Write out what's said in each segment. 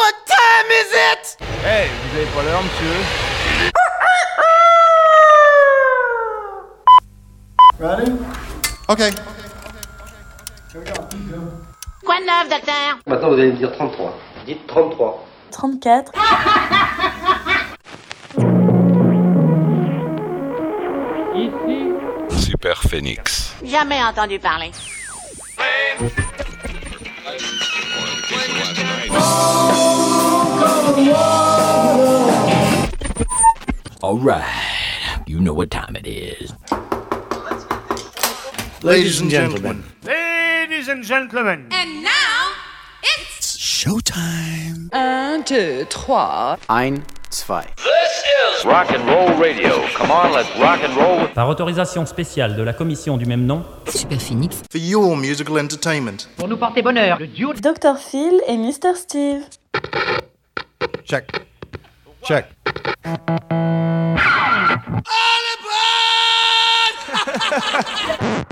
What time is it? Hey, vous avez pas l'heure, monsieur Ready? Okay. Quoi de neuf, docteur? Maintenant, vous allez me dire 33. Dites 33. 34. Super Phoenix. Jamais entendu parler. All right, you know what time it is. Ladies and gentlemen. Ladies and gentlemen And now, it's Showtime. Un, deux, trois. Ein, zwei. Rock and roll radio. Come on, let's rock and roll. Par autorisation spéciale de la commission du même nom, Super Phoenix. For your musical entertainment. Pour nous porter bonheur, le duo Dr. Phil et Mr. Steve. Check. Check. Ladies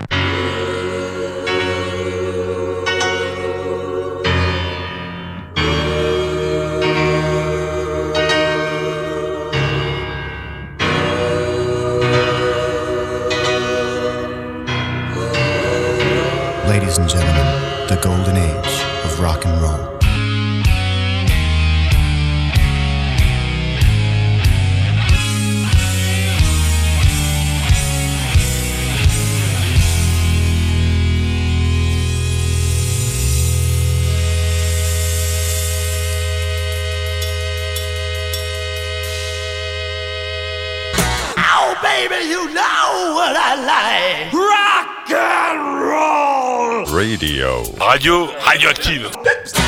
know what Rock and roll. Radio. Radio radioactive.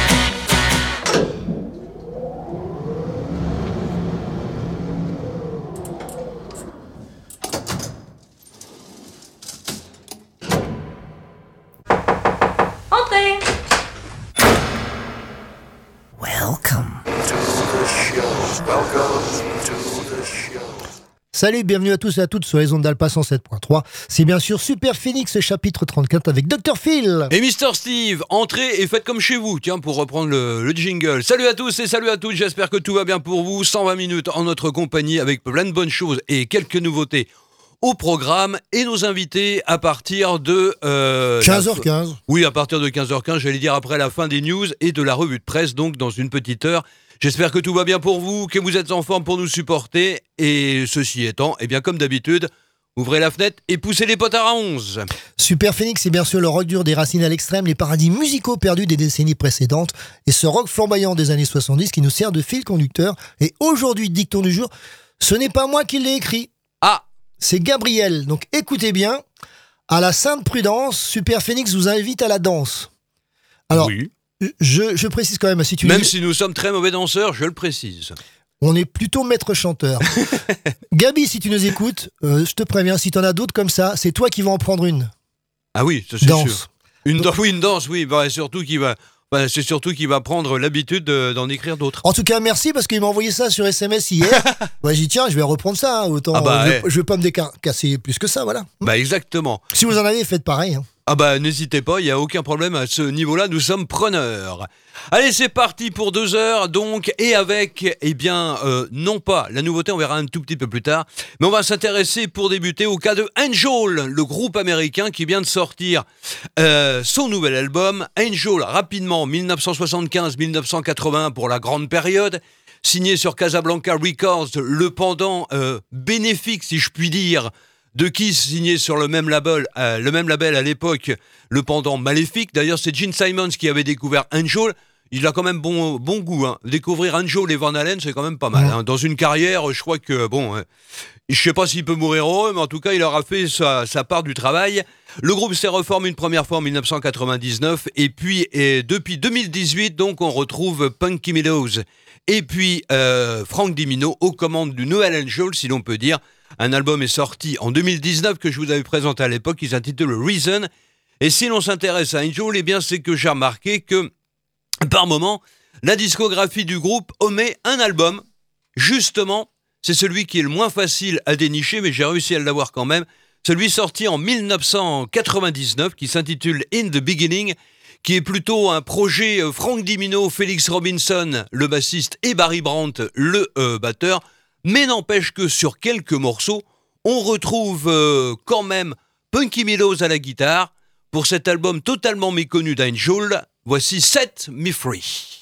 Salut, bienvenue à tous et à toutes sur les ondes d'Alpa 107.3. C'est bien sûr Super Phoenix chapitre 34 avec Dr. Phil. Et Mister Steve, entrez et faites comme chez vous, tiens, pour reprendre le, le jingle. Salut à tous et salut à toutes, j'espère que tout va bien pour vous. 120 minutes en notre compagnie avec plein de bonnes choses et quelques nouveautés au programme et nos invités à partir de... euh, la- 15h15. Oui, à partir de 15h15, j'allais dire après la fin des news et de la revue de presse, donc dans une petite heure. J'espère que tout va bien pour vous, que vous êtes en forme pour nous supporter. Et ceci étant, eh bien comme d'habitude, ouvrez la fenêtre et poussez les potards à 11. Super Phoenix, c'est bien sûr le rock dur des racines à l'extrême, les paradis musicaux perdus des décennies précédentes et ce rock flamboyant des années 70 qui nous sert de fil conducteur. Et aujourd'hui, dicton du jour, ce n'est pas moi qui l'ai écrit. Ah C'est Gabriel. Donc écoutez bien. À la Sainte Prudence, Super Phoenix vous invite à la danse. Alors, oui. Je, je précise quand même, si tu Même si nous sommes très mauvais danseurs, je le précise. On est plutôt maître chanteur. Gabi, si tu nous écoutes, euh, je te préviens, si tu en as d'autres comme ça, c'est toi qui vas en prendre une. Ah oui, c'est Danse. sûr. Une, dan- oui, une danse, oui. Bah, surtout qui va, bah, c'est surtout qu'il va prendre l'habitude de- d'en écrire d'autres. En tout cas, merci parce qu'il m'a envoyé ça sur SMS hier. Moi, j'ai dit, tiens, je vais reprendre ça. hein, autant, Ah bah, je, ouais. je vais pas me décasser plus que ça, voilà. Bah exactement. Si vous en avez, faites pareil. hein. Ah bah n'hésitez pas, il n'y a aucun problème à ce niveau-là, nous sommes preneurs. Allez, c'est parti pour deux heures, donc, et avec, eh bien, euh, non pas la nouveauté, on verra un tout petit peu plus tard, mais on va s'intéresser pour débuter au cas de Angel, le groupe américain qui vient de sortir euh, son nouvel album. Angel, rapidement, 1975-1981 pour la grande période, signé sur Casablanca Records, le pendant euh, bénéfique, si je puis dire, de Kiss signé sur le même label, euh, le même label à l'époque, le pendant maléfique. D'ailleurs, c'est Gene Simons qui avait découvert Angel. Il a quand même bon, bon goût. Hein. Découvrir Angel et Van Halen, c'est quand même pas mal. hein. Dans une carrière, je crois que, bon, euh, je sais pas s'il peut mourir heureux, mais en tout cas, il aura fait sa, sa part du travail. Le groupe s'est reformé une première fois en 1999, et puis, et depuis 2018, donc, on retrouve Punky Meadows et puis euh, Frank Dimino aux commandes du Noël Angel, si l'on peut dire. Un album est sorti en 2019 que je vous avais présenté à l'époque, qui s'intitule Reason. Et si l'on s'intéresse à Angel, eh bien c'est que j'ai remarqué que par moment, la discographie du groupe omet un album. Justement, c'est celui qui est le moins facile à dénicher, mais j'ai réussi à l'avoir quand même. Celui sorti en 1999 qui s'intitule In the Beginning, qui est plutôt un projet euh, Frank Dimino, Félix Robinson, le bassiste, et Barry Brandt, le euh, batteur. Mais n'empêche que sur quelques morceaux, on retrouve euh, quand même Punky Meadows à la guitare. Pour cet album totalement méconnu d'Angel, voici Set Me Free.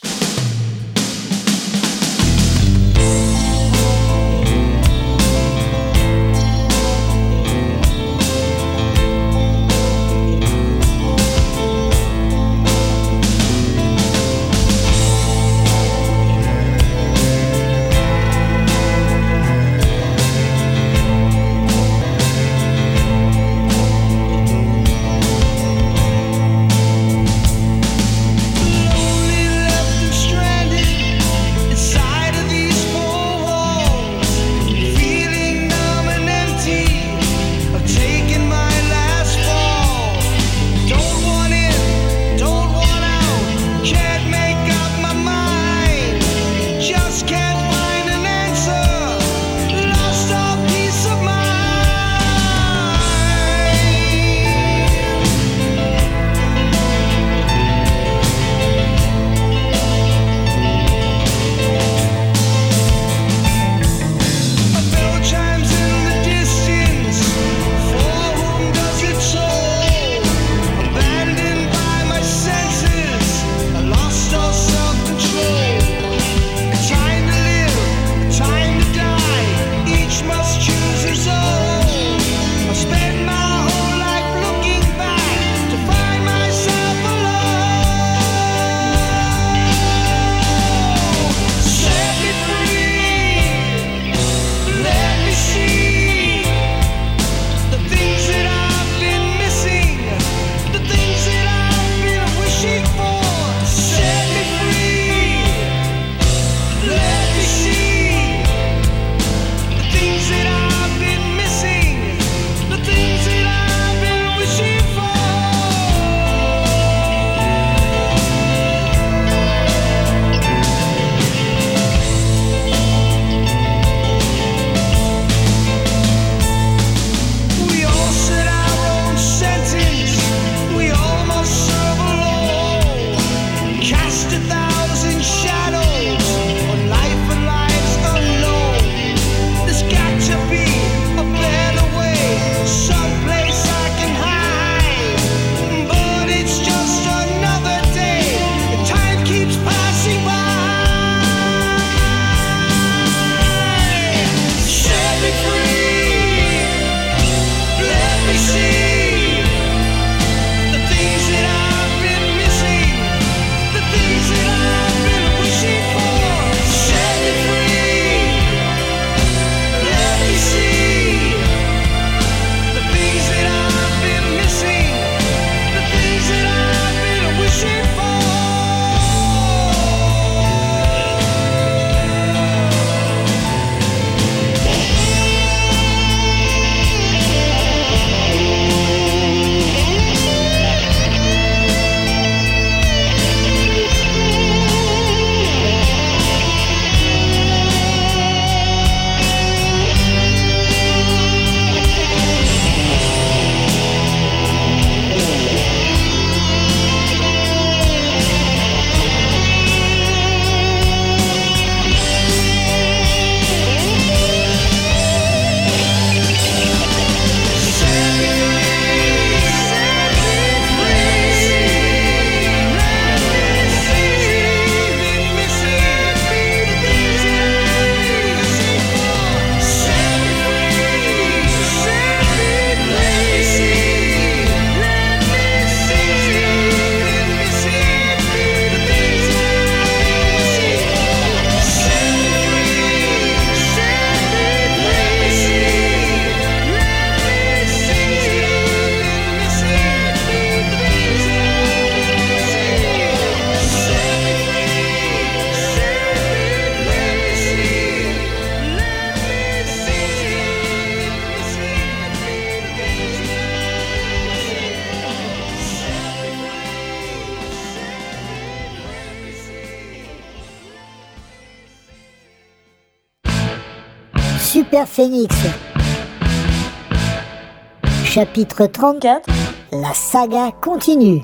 Chapitre 34 La saga continue.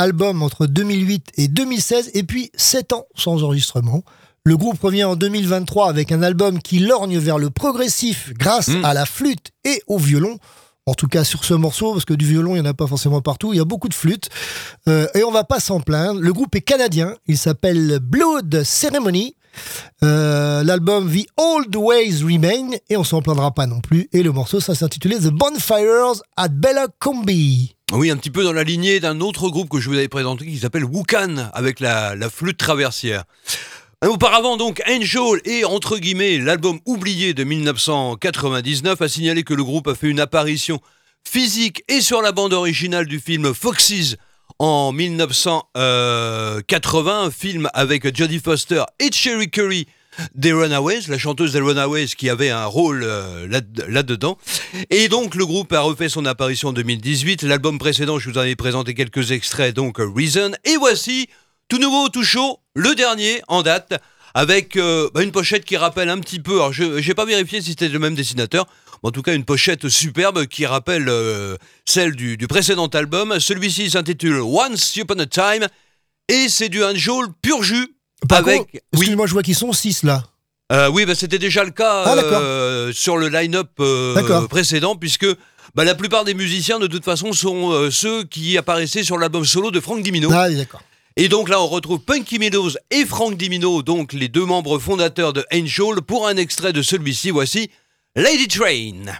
4 albums entre 2008 et 2016 et puis 7 ans sans enregistrement. Le groupe revient en 2023 avec un album qui lorgne vers le progressif grâce Mm. à la flûte et au violon. En tout cas sur ce morceau, parce que du violon, il n'y en a pas forcément partout, il y a beaucoup de flûtes. Euh, et on va pas s'en plaindre. Le groupe est canadien, il s'appelle Blood Ceremony. Euh, L'album The Old Ways Remain, et on s'en plaindra pas non plus. Et le morceau, ça s'intitulait The Bonfires at Bella Combi. Oui, un petit peu dans la lignée d'un autre groupe que je vous avais présenté qui s'appelle Wukan avec la, flûte traversière. Auparavant donc, Angel et entre guillemets l'album oublié de 1999 a signalé que le groupe a fait une apparition physique et sur la bande originale du film Foxes en 1980, un film avec Jodie Foster et Cherry Curry des Runaways, la chanteuse des Runaways qui avait un rôle euh, là- là-dedans. Et donc le groupe a refait son apparition en 2018. L'album précédent, je vous avais présenté quelques extraits, donc Reason. Et voici, tout nouveau, tout chaud, le dernier en date, avec euh, bah, une pochette qui rappelle un petit peu, alors je n'ai pas vérifié si c'était le même dessinateur, mais en tout cas une pochette superbe qui rappelle euh, celle du, du précédent album. Celui-ci s'intitule Once Upon a Time, et c'est du Angel pur jus. Par avec, contre, excuse-moi, je vois qu'ils sont 6 là. euh, oui, bah, c'était déjà le cas Ah, euh, sur le line-up euh, précédent, puisque bah, la plupart des musiciens, de toute façon, sont ceux qui apparaissaient sur l'album solo de Frank Dimino. Ah, oui, d'accord. Et donc là, on retrouve Punky Meadows et Frank Dimino, donc les deux membres fondateurs de Angel, pour un extrait de celui-ci. Voici Lady Train.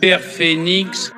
Père Phénix,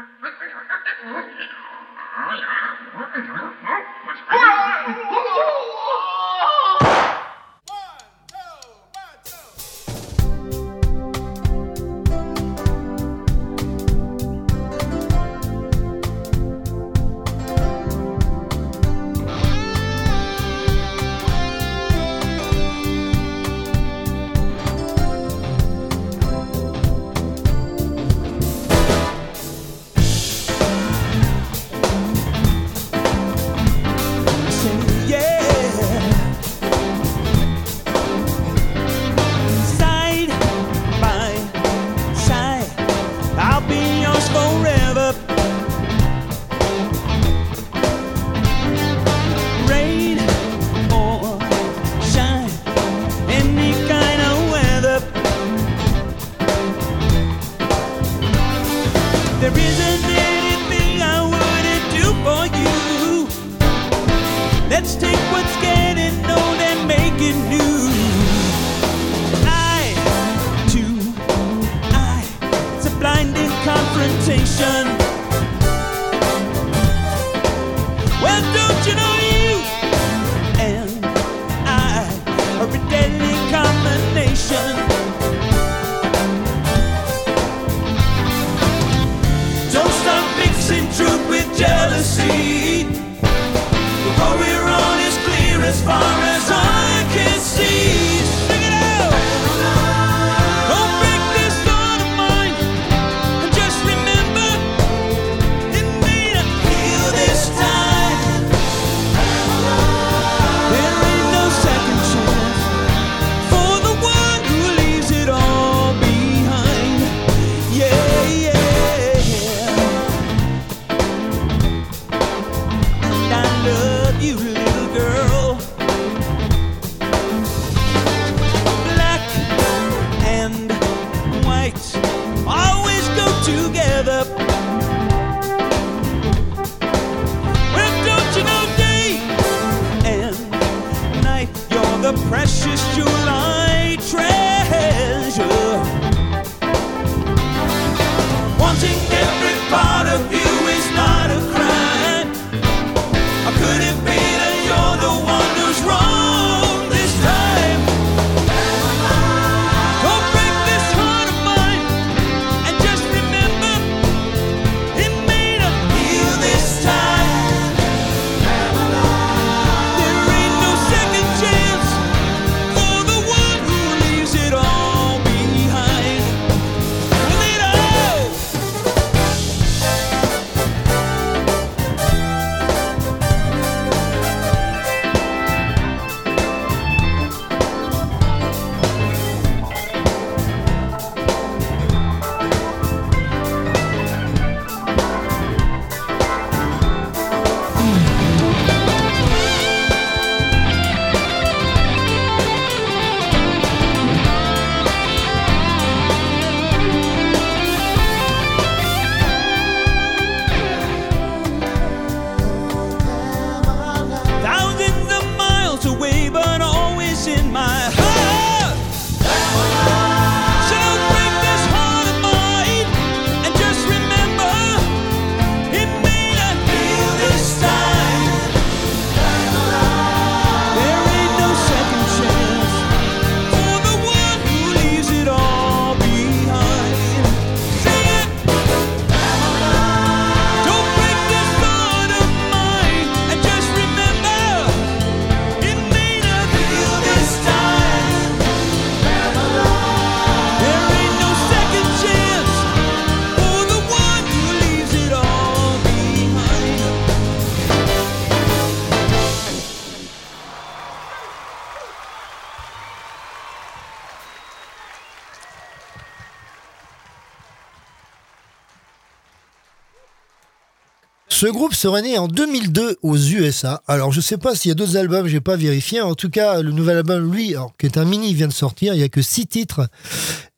Ce groupe serait né en 2002 aux USA. Alors je ne sais pas s'il y a d'autres albums, j'ai pas vérifié. En tout cas, le nouvel album, lui, qui est un mini, vient de sortir. Il y a que six titres.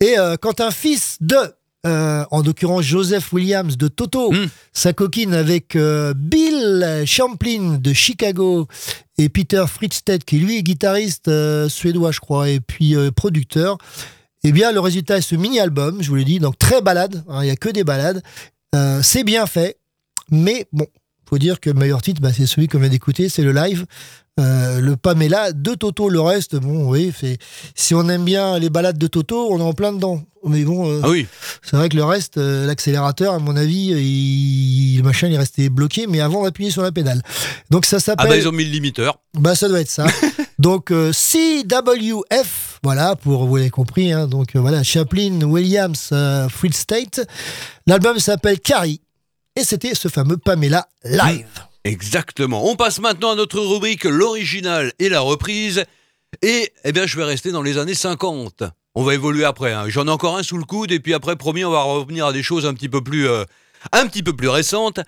Et euh, quand un fils de euh, en l'occurrence Joseph Williams de Toto, hmm. sa coquine avec euh, Bill Champlin de Chicago et Peter Fridstedt, qui lui est guitariste suédois, je crois, et puis producteur. Eh bien, le résultat est ce mini-album, je vous l'ai dit, donc très balade, hein, il n'y a que des balades. c'est bien fait, mais bon, faut dire que le meilleur titre, bah, c'est celui qu'on vient d'écouter, c'est le live. Euh, le Pamela de Toto, le reste, bon, oui, si on aime bien les balades de Toto, on est en plein dedans. Mais bon, euh, Ah oui. c'est vrai que le reste, euh, l'accélérateur, à mon avis, il, le machin, il est resté bloqué, mais avant d'appuyer sur la pédale. Donc ça Ah s'appelle. bah ils ont mis le limiteur. Bah ça doit être ça. donc CWF, voilà pour vous l'avez compris. hein, donc voilà Chaplin Williams Free State. L'album s'appelle Carrie et c'était ce fameux Pamela live. Exactement. On passe maintenant à notre rubrique l'original et la reprise. Et eh bien, je vais rester dans les années 50. On va évoluer après. hein. J'en ai encore un sous le coude et puis après, promis, on va revenir à des choses un petit peu plus, euh, un petit peu plus récentes.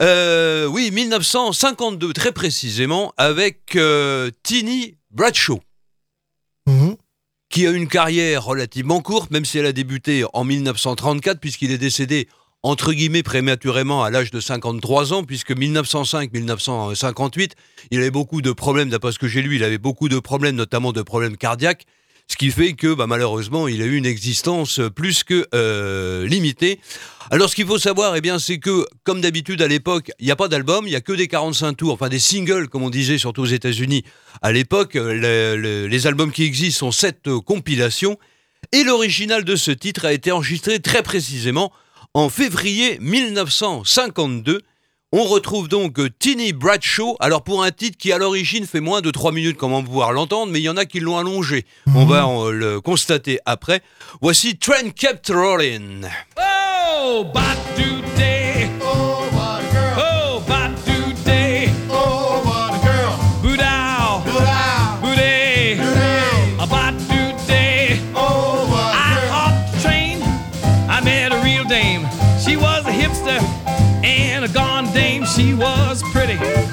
Euh, oui, 1952 très précisément avec euh, Tini Bradshaw. Mhm. qui a une carrière relativement courte, même si elle a débuté en 1934, puisqu'il est décédé entre guillemets prématurément à l'âge de 53 ans, puisque 1905-1958, il avait beaucoup de problèmes, d'après ce que j'ai lu, il avait beaucoup de problèmes, notamment de problèmes cardiaques, ce qui fait que bah, malheureusement, il a eu une existence plus que euh, limitée. Alors ce qu'il faut savoir, eh bien, c'est que, comme d'habitude à l'époque, il n'y a pas d'album, il n'y a que des 45 tours, enfin des singles, comme on disait, surtout aux États-Unis. À l'époque, euh, le- le- les albums qui existent sont sept compilations, et l'original de ce titre a été enregistré très précisément en février 1952. On retrouve donc euh, Tini Bradshaw, alors pour un titre qui à l'origine fait moins de 3 minutes, comme on va pouvoir l'entendre, mais il y en a qui l'ont allongé. On va euh, le constater après. Voici Train Kept Rolling. Oh. Oh,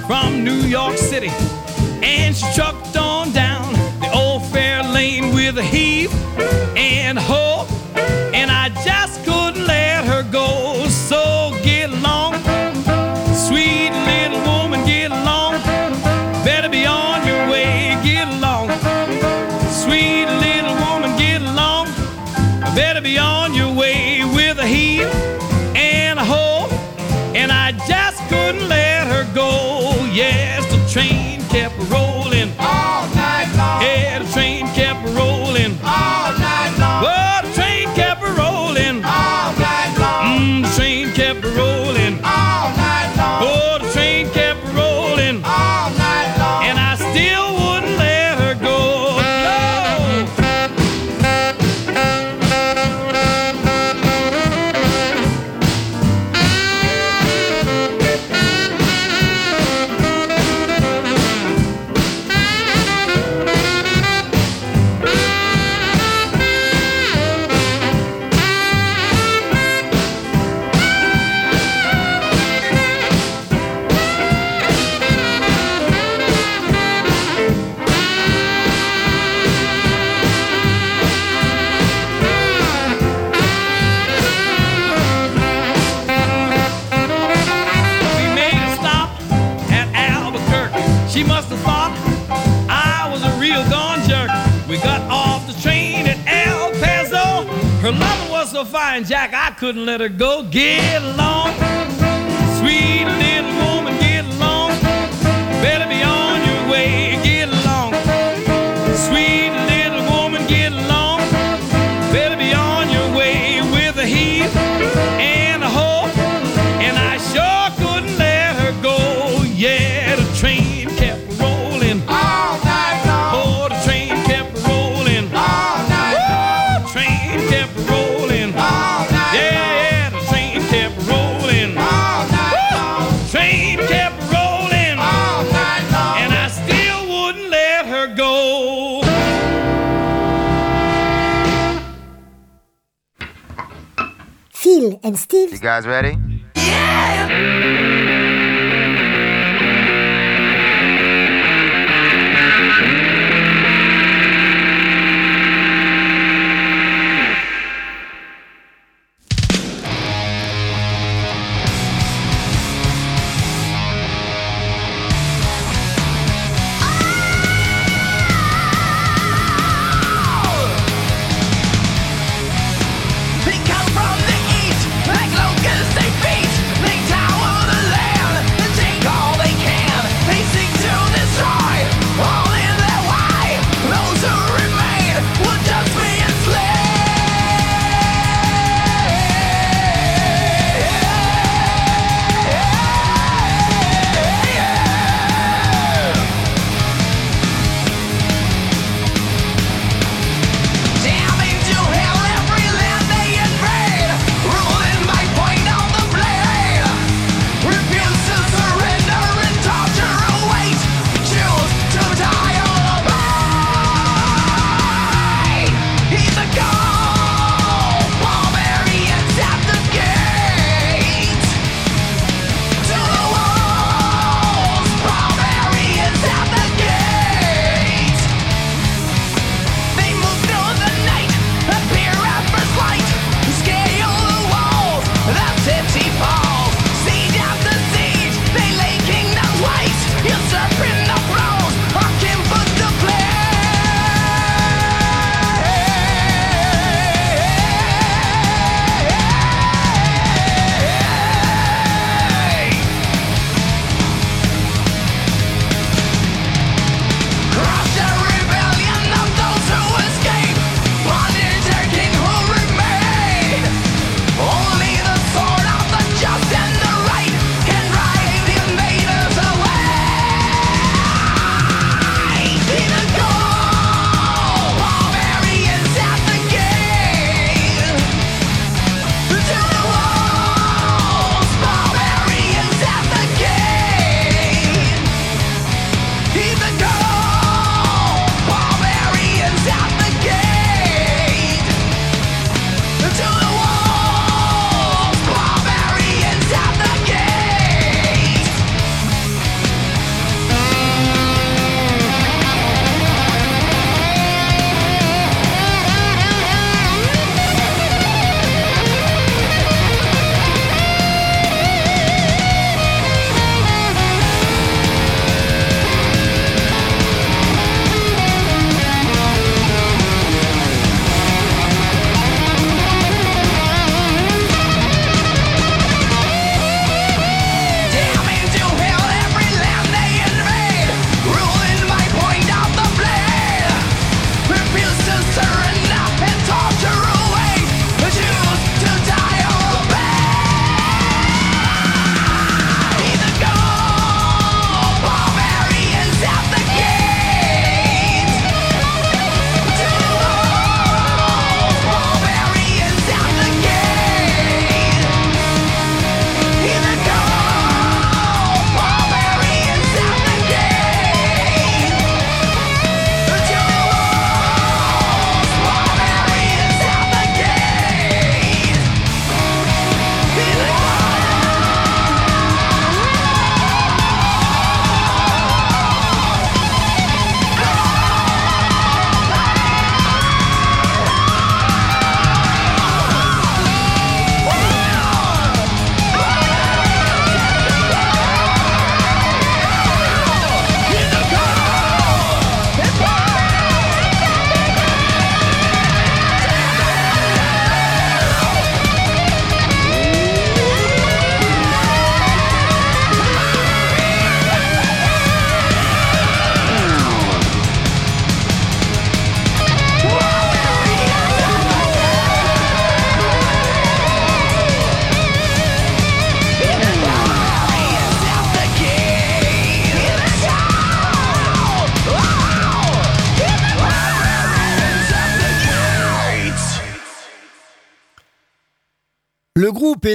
from New York City. And she trucked on down the old fair lane with a heave and a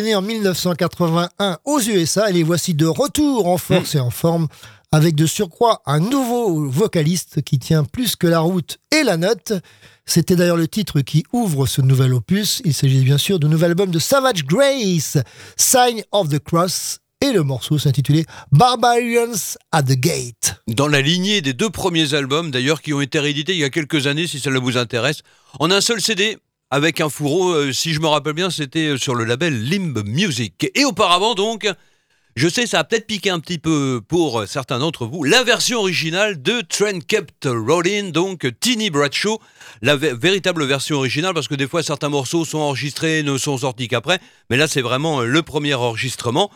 né en 1981 aux USA et les voici de retour en force et en forme avec de surcroît un nouveau vocaliste qui tient plus que la route et la note. C'était d'ailleurs le titre qui ouvre ce nouvel opus. Il s'agit bien sûr du nouvel album de Savage Grace, Sign of the Cross, et le morceau s'intitulait Barbarians at the Gate. Dans la lignée des deux premiers albums, d'ailleurs, qui ont été réédités il y a quelques années, si cela vous intéresse, en un seul CD, avec un fourreau, euh, si je me rappelle bien, c'était euh, sur le label Limb Music. Et auparavant, donc, je sais, ça a peut-être piqué un petit peu pour euh, certains d'entre vous, la version originale de Train Kept Rolling, donc Tiny Bradshaw, la vé- véritable version originale, parce que des fois certains morceaux sont enregistrés et ne sont sortis qu'après, mais là c'est vraiment le premier enregistrement.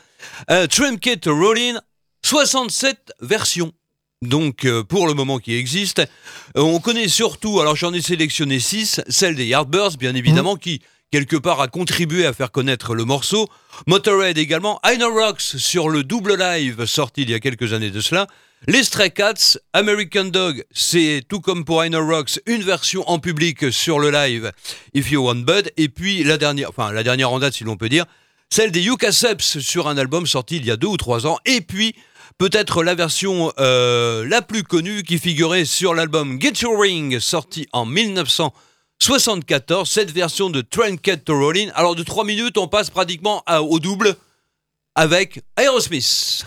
Euh, Train Kept Rolling, 67 versions. Donc, euh, pour le moment qui existe, Euh, on connaît surtout, alors j'en ai sélectionné 6, celle des Yardbirds, bien évidemment, qui quelque part a contribué à faire connaître le morceau. Motorhead également, Inner Rocks sur le double live sorti il y a quelques années de cela. Les Stray Cats, American Dog, c'est tout comme pour Inner Rocks, une version en public sur le live If You Want Bud. Et puis la dernière, enfin la dernière en date si l'on peut dire, celle des Yucca Seps sur un album sorti il y a deux ou trois ans. Et puis peut-être la version euh, la plus connue qui figurait sur l'album Get Your Ring sorti en 1974, cette version de Trinket to Rollin. Alors de 3 minutes, on passe pratiquement au double avec Aerosmith.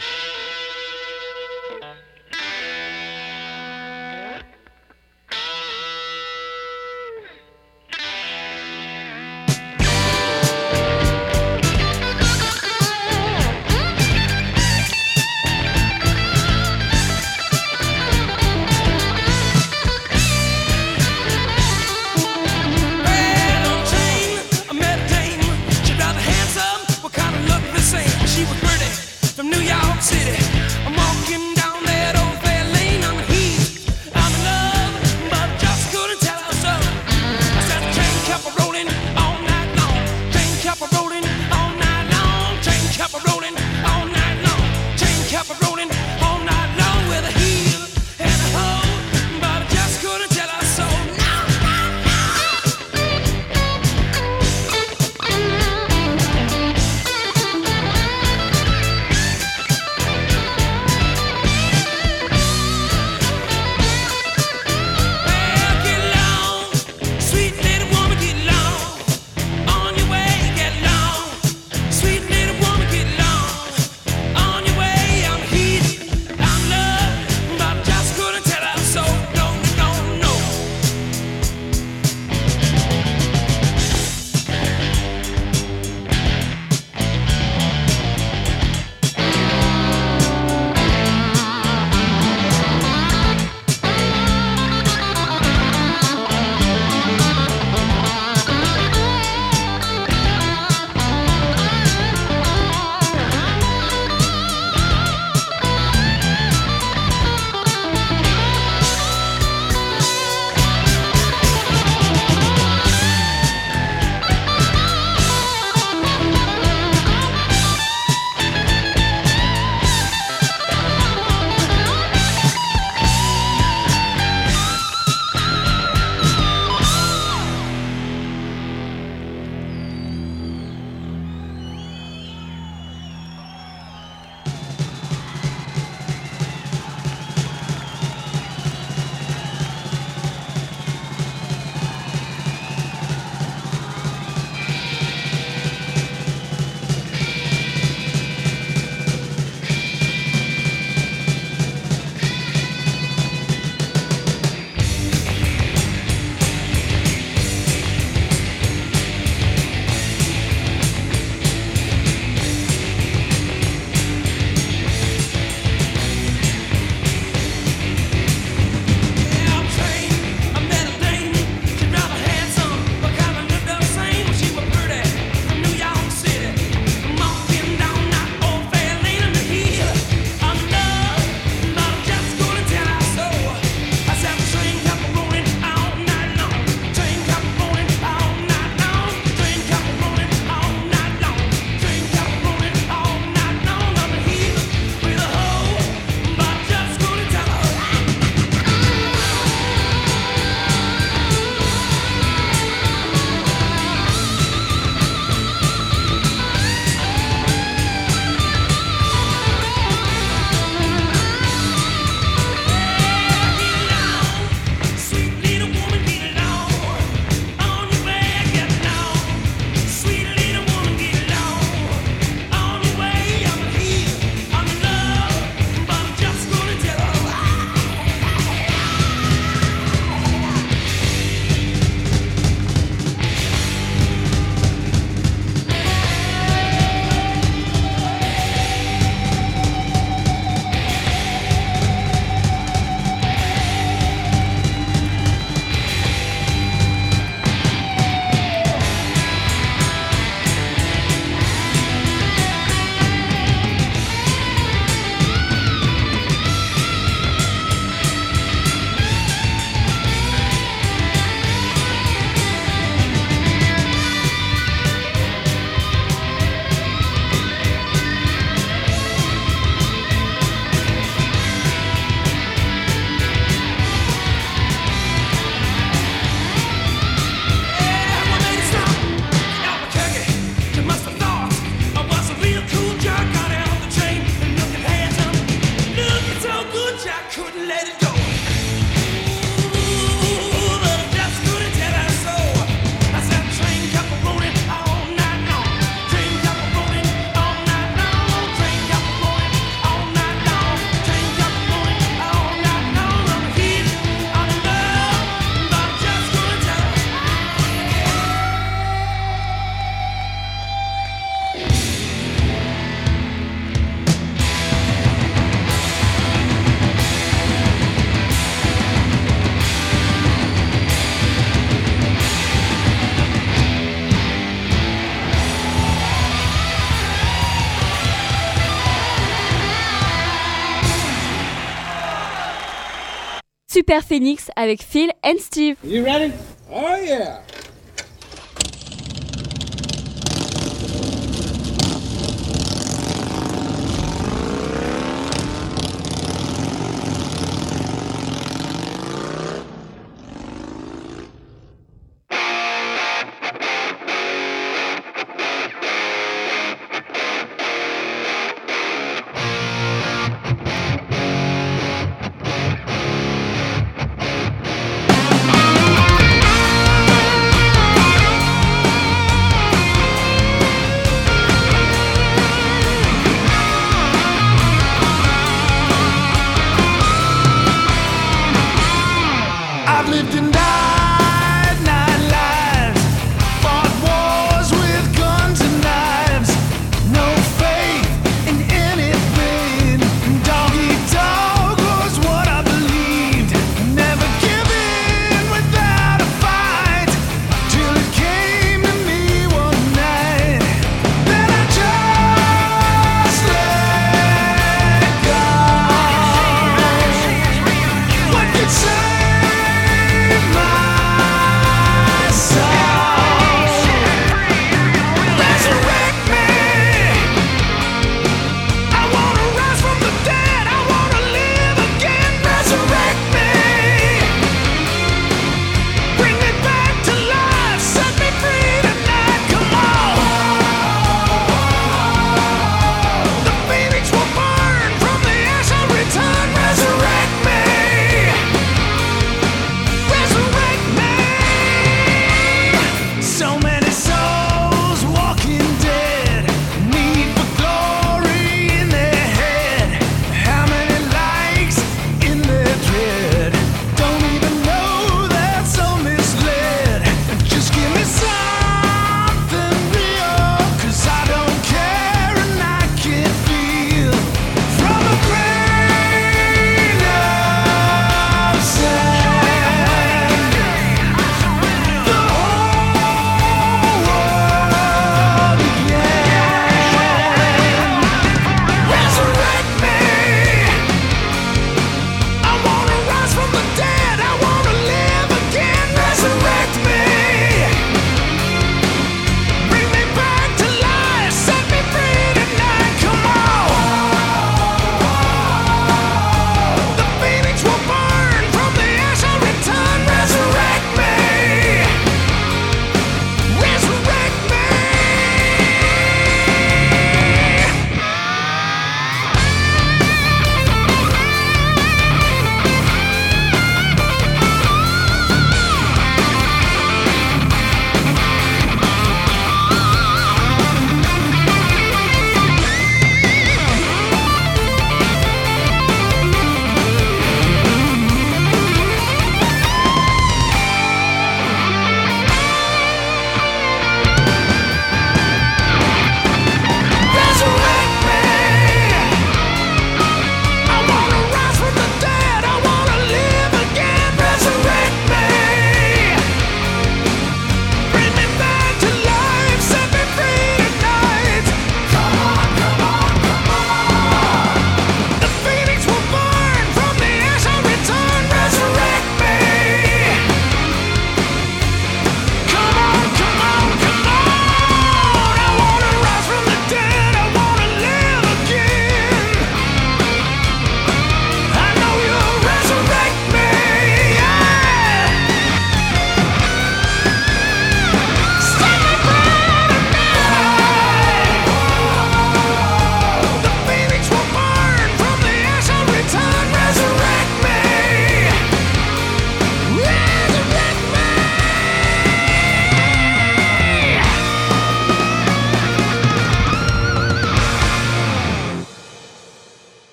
Super Phoenix avec Phil and Steve. You ready? Oh yeah! lived and died.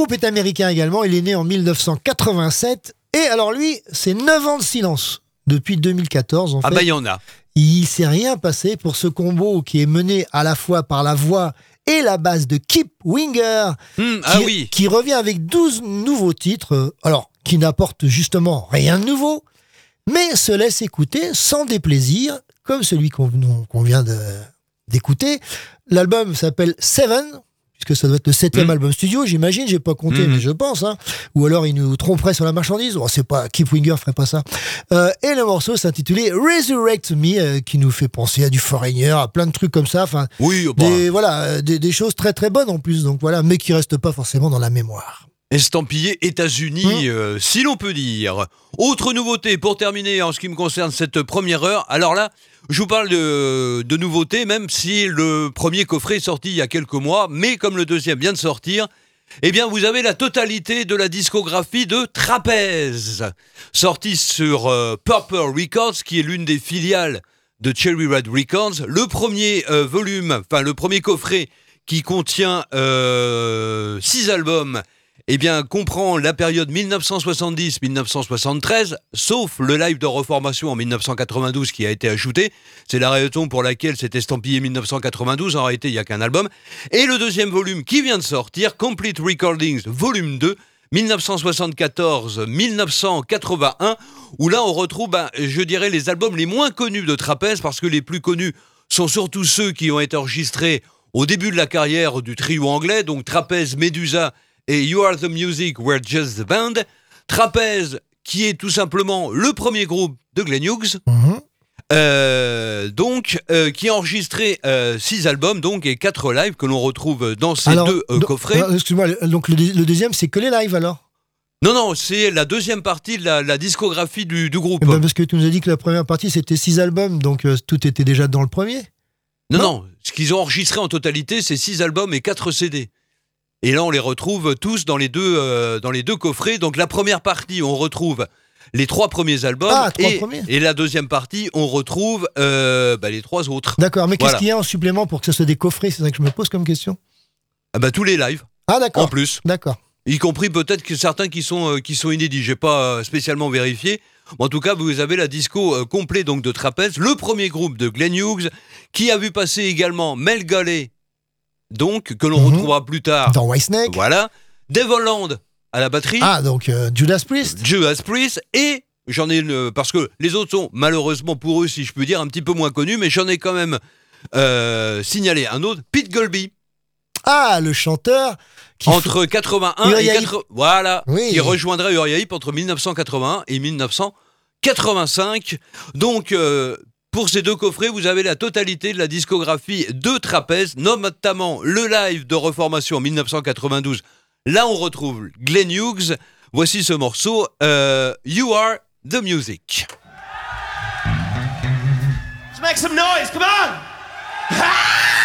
groupe est américain également, il est né en 1987. Et alors lui, c'est 9 ans de silence depuis 2014. En ah fait, bah il y en a. Il s'est rien passé pour ce combo qui est mené à la fois par la voix et la base de Kip Winger, hmm, ah qui, oui. qui revient avec 12 nouveaux titres, euh, alors qui n'apportent justement rien de nouveau, mais se laisse écouter sans déplaisir, comme celui qu'on vient d'écouter. L'album s'appelle Seven, puisque ça doit être le septième Mm. album studio, j'imagine, j'ai pas compté, Mhm. mais je pense. Hein. Ou alors il nous tromperait sur la marchandise. Oh, c'est pas Keep Winger ferait pas ça. Euh, et le morceau s'intitulait Resurrect Me, euh, qui nous fait penser à du Foreigner, à plein de trucs comme ça. Enfin, Oui, bah, des, voilà, euh, des, des choses très très bonnes en plus. Donc voilà, mais qui restent pas forcément dans la mémoire. estampillé États-Unis, Mmh. euh, si l'on peut dire. Autre nouveauté pour terminer en ce qui me concerne cette première heure. Alors là, je vous parle de, nouveautés, même si le premier coffret est sorti il y a quelques mois, mais comme le deuxième vient de sortir, eh bien, vous avez la totalité de la discographie de Trapèze, sortie sur euh, Purple Records, qui est l'une des filiales de Cherry Red Records. Le premier euh, volume, enfin le premier coffret qui contient euh, six albums, eh bien, comprend la période 1970-1973, sauf le live de reformation en 1992 qui a été ajouté. C'est la raison pour laquelle c'est estampillé 1992. En réalité, il n'y a qu'un album. Et le deuxième volume qui vient de sortir, Complete Recordings, volume 2, 1974-1981, où là on retrouve, ben, je dirais, les albums les moins connus de Trapèze, parce que les plus connus sont surtout ceux qui ont été enregistrés au début de la carrière du trio anglais, donc Trapèze, Medusa et You Are the Music, We're Just the Band. Trapèze, qui est tout simplement le premier groupe de Glenn Hughes. Euh, donc, euh, qui a enregistré euh, six albums, donc et quatre lives que l'on retrouve dans ces Alors, deux do- coffrets. Excuse-moi, le- donc le, deuxième, c'est que les lives alors? Non, non, c'est la deuxième partie de la, la discographie du, du groupe. Eh ben, Parce que tu nous as dit que la première partie c'était six albums, donc tout était déjà dans le premier? non, non, ce qu'ils ont enregistré en totalité, c'est six albums et quatre CD. Et là, on les retrouve tous dans les deux, euh, dans les deux coffrets. Donc, la première partie, on retrouve les trois premiers albums. Ah, trois et, premiers. et la deuxième partie, on retrouve euh, bah, les trois autres. D'accord, mais qu'est-ce qu'il y a en supplément pour que ce soit des coffrets? C'est ça que je me pose comme question. Ah bah, tous les lives, Ah en d'accord, plus. d'accord. y compris peut-être que certains qui sont, euh, qui sont inédits. J'ai pas euh, spécialement vérifié. En tout cas, vous avez la disco euh, complet donc de Trapèze, le premier groupe de Glenn Hughes, qui a vu passer également Mel Galley, donc que l'on Mhm. retrouvera plus tard. Dans Whitesnake. Voilà, Devon Land à la batterie, Ah donc euh, Judas Priest. Judas Priest et j'en ai une, parce que les autres sont malheureusement pour eux, si je puis dire, un petit peu moins connus, mais j'en ai quand même euh, signalé un autre, Pete Gulby. Ah le chanteur qui entre 81 et Uriah Heep. 80, voilà, Oui. qui rejoindrait Uriah Heep entre 1981 et 1985. Donc euh, pour ces deux coffrets, vous avez la totalité de la discographie de Trapèze, notamment le live de reformation en 1992. Là, on retrouve Glenn Hughes. Voici ce morceau, euh, You Are the Music. Let's make some noise, come on!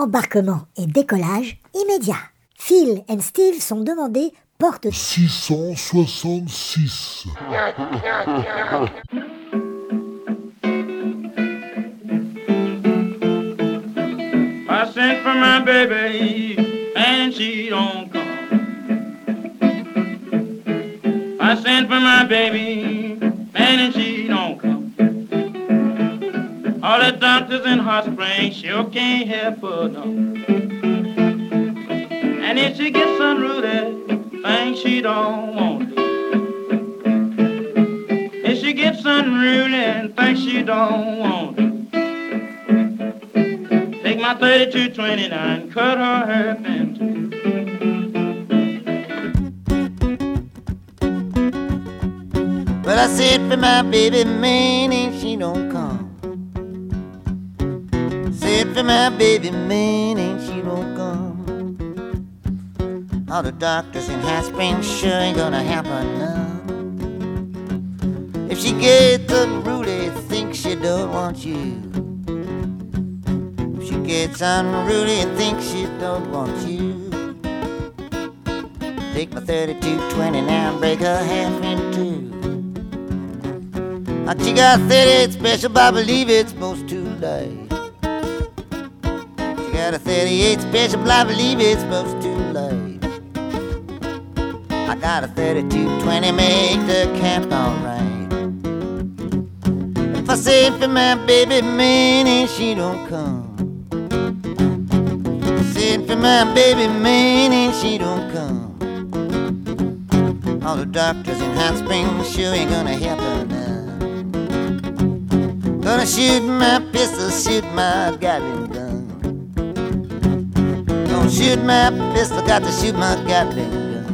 embarquement et décollage immédiat. Phil et Steve sont demandés porte 666. I sent for my baby and she don't come. I sent for my baby and she don't come. All the doctors in Hot Springs sure can't help her no. And if she gets unruly, things she don't want to. If she gets and things she don't want to. Take my 3229, cut her hair in two. Well, I said for my baby man and she don't come. Said for my baby man and she don't come. All the doctors in High Springs sure ain't gonna happen now. If she gets unruly, think she don't want you. If she gets unruly thinks she don't want you. Take my 3220 now and break her half in two. Uh, She got 38 special, but I believe it's most too late. Got a 38 special, I believe it's most too late. I got a 3220, make the camp alright. If I say for my baby man and she don't come. I Said for my baby man and she don't come. All the doctors in Hot Springs sure ain't gonna help her now. Gonna shoot my pistol, shoot my gun. Shoot my pistol, got to shoot my Gatling gun.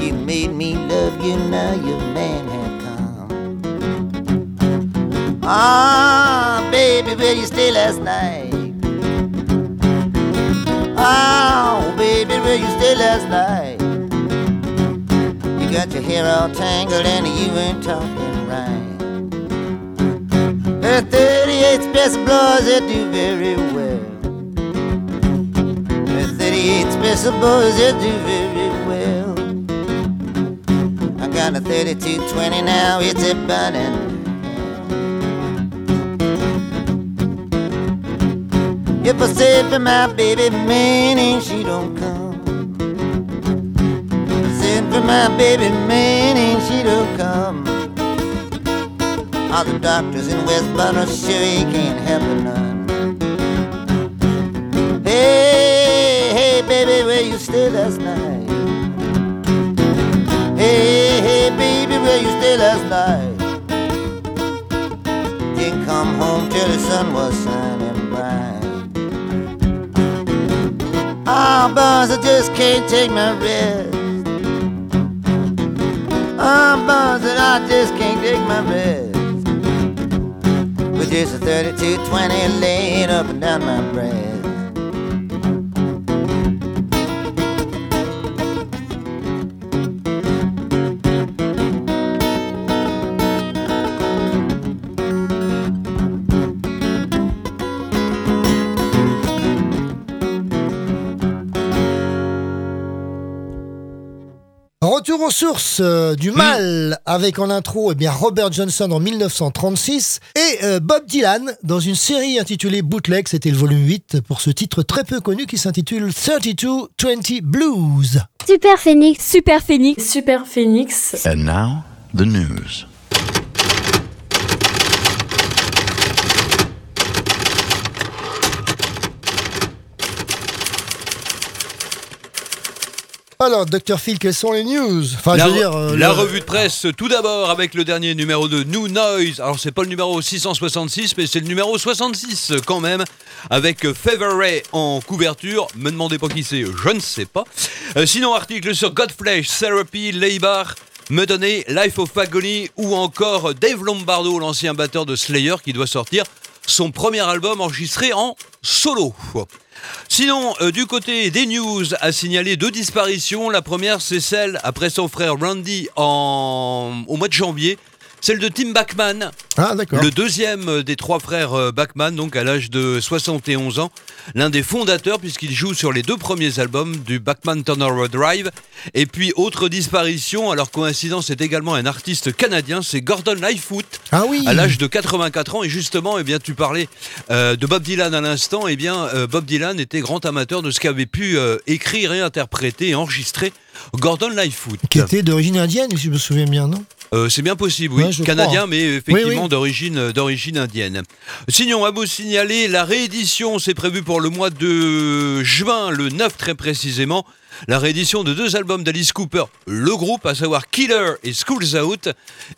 You made me love you, now your man had come. Ah, baby, where you stay last night? Oh, baby, where you stay last night? You got your hair all tangled and you ain't talking right. The 38 special boys that do very well. The 38 special boys that do very well. I got a 3220 now, it's a burning. If I say for my baby man and she don't come. Send for my baby man and she don't come. All the doctors in West Butler sure he can't help her none. Stay last night? Hey, hey, baby, where you stay last night? Didn't come home till the sun was shining bright. Ah, boss, I just can't take my rest. Ah, boss, and I just can't take my rest. With just a 3220 laid up and down my breast. Aux sources euh, du mal avec en intro eh bien Robert Johnson en 1936 et euh, Bob Dylan dans une série intitulée Bootleg, c'était le volume 8 pour ce titre très peu connu qui s'intitule 3220 Blues. Super Phoenix. Super Phoenix. Super Phoenix. And now, the news. Alors, Dr Phil, quelles sont les news? Enfin, la, je veux re- dire, euh, la le- revue de presse, tout d'abord avec le dernier numéro de New Noise. Alors, c'est pas le numéro 666, mais c'est le numéro 66 quand même, avec Favor Ray en couverture. Me demandez pas qui c'est, je ne sais pas. Euh, sinon, article sur Godflesh, Therapy, Leibar. Me donner Life of Agony ou encore Dave Lombardo, l'ancien batteur de Slayer, qui doit sortir son premier album enregistré en solo. Sinon, euh, du côté des news, a signalé deux disparitions. La première, c'est celle, après son frère Randy au mois de janvier, celle de Tim Bachman. Ah, d'accord. Le deuxième euh, des trois frères euh, Bachman, donc à l'âge de 71 ans. L'un des fondateurs, puisqu'il joue sur les deux premiers albums du Bachman Turner Road Drive. Et puis, autre disparition, alors coïncidence, c'est également un artiste canadien, c'est Gordon Lightfoot. Ah oui À l'âge de 84 ans, et justement, eh bien, tu parlais euh, de Bob Dylan à l'instant, eh bien, euh, Bob Dylan était grand amateur de ce qu'avait pu euh, écrire et interpréter et enregistrer Gordon Lightfoot. Qui était d'origine indienne, si je me souviens bien, non? Euh, c'est bien possible, oui. Ouais, je Canadien, crois. mais effectivement Oui, oui. d'origine euh, d'origine indienne. Sinon, à vous signaler, la réédition, c'est prévu pour le mois de juin, le 9 très précisément. La réédition de deux albums d'Alice Cooper, le groupe, à savoir Killer et Schools Out,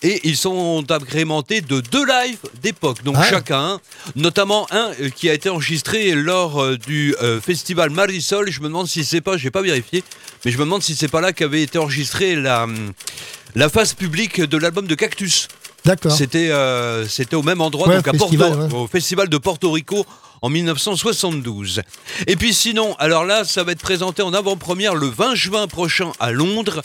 et ils sont agrémentés de deux lives d'époque, donc Ah. chacun, notamment un euh, qui a été enregistré lors du euh, festival Marisol. Je me demande si c'est pas, j'ai pas vérifié, mais je me demande si c'est pas là qu'avait été enregistrée la hum, la phase publique de l'album de Cactus. D'accord. C'était euh, c'était au même endroit, Ouais, donc à festival, Porto, ouais. au festival de Porto Rico en 1972. Et puis sinon, alors là, ça va être présenté en avant-première le 20 juin prochain à Londres.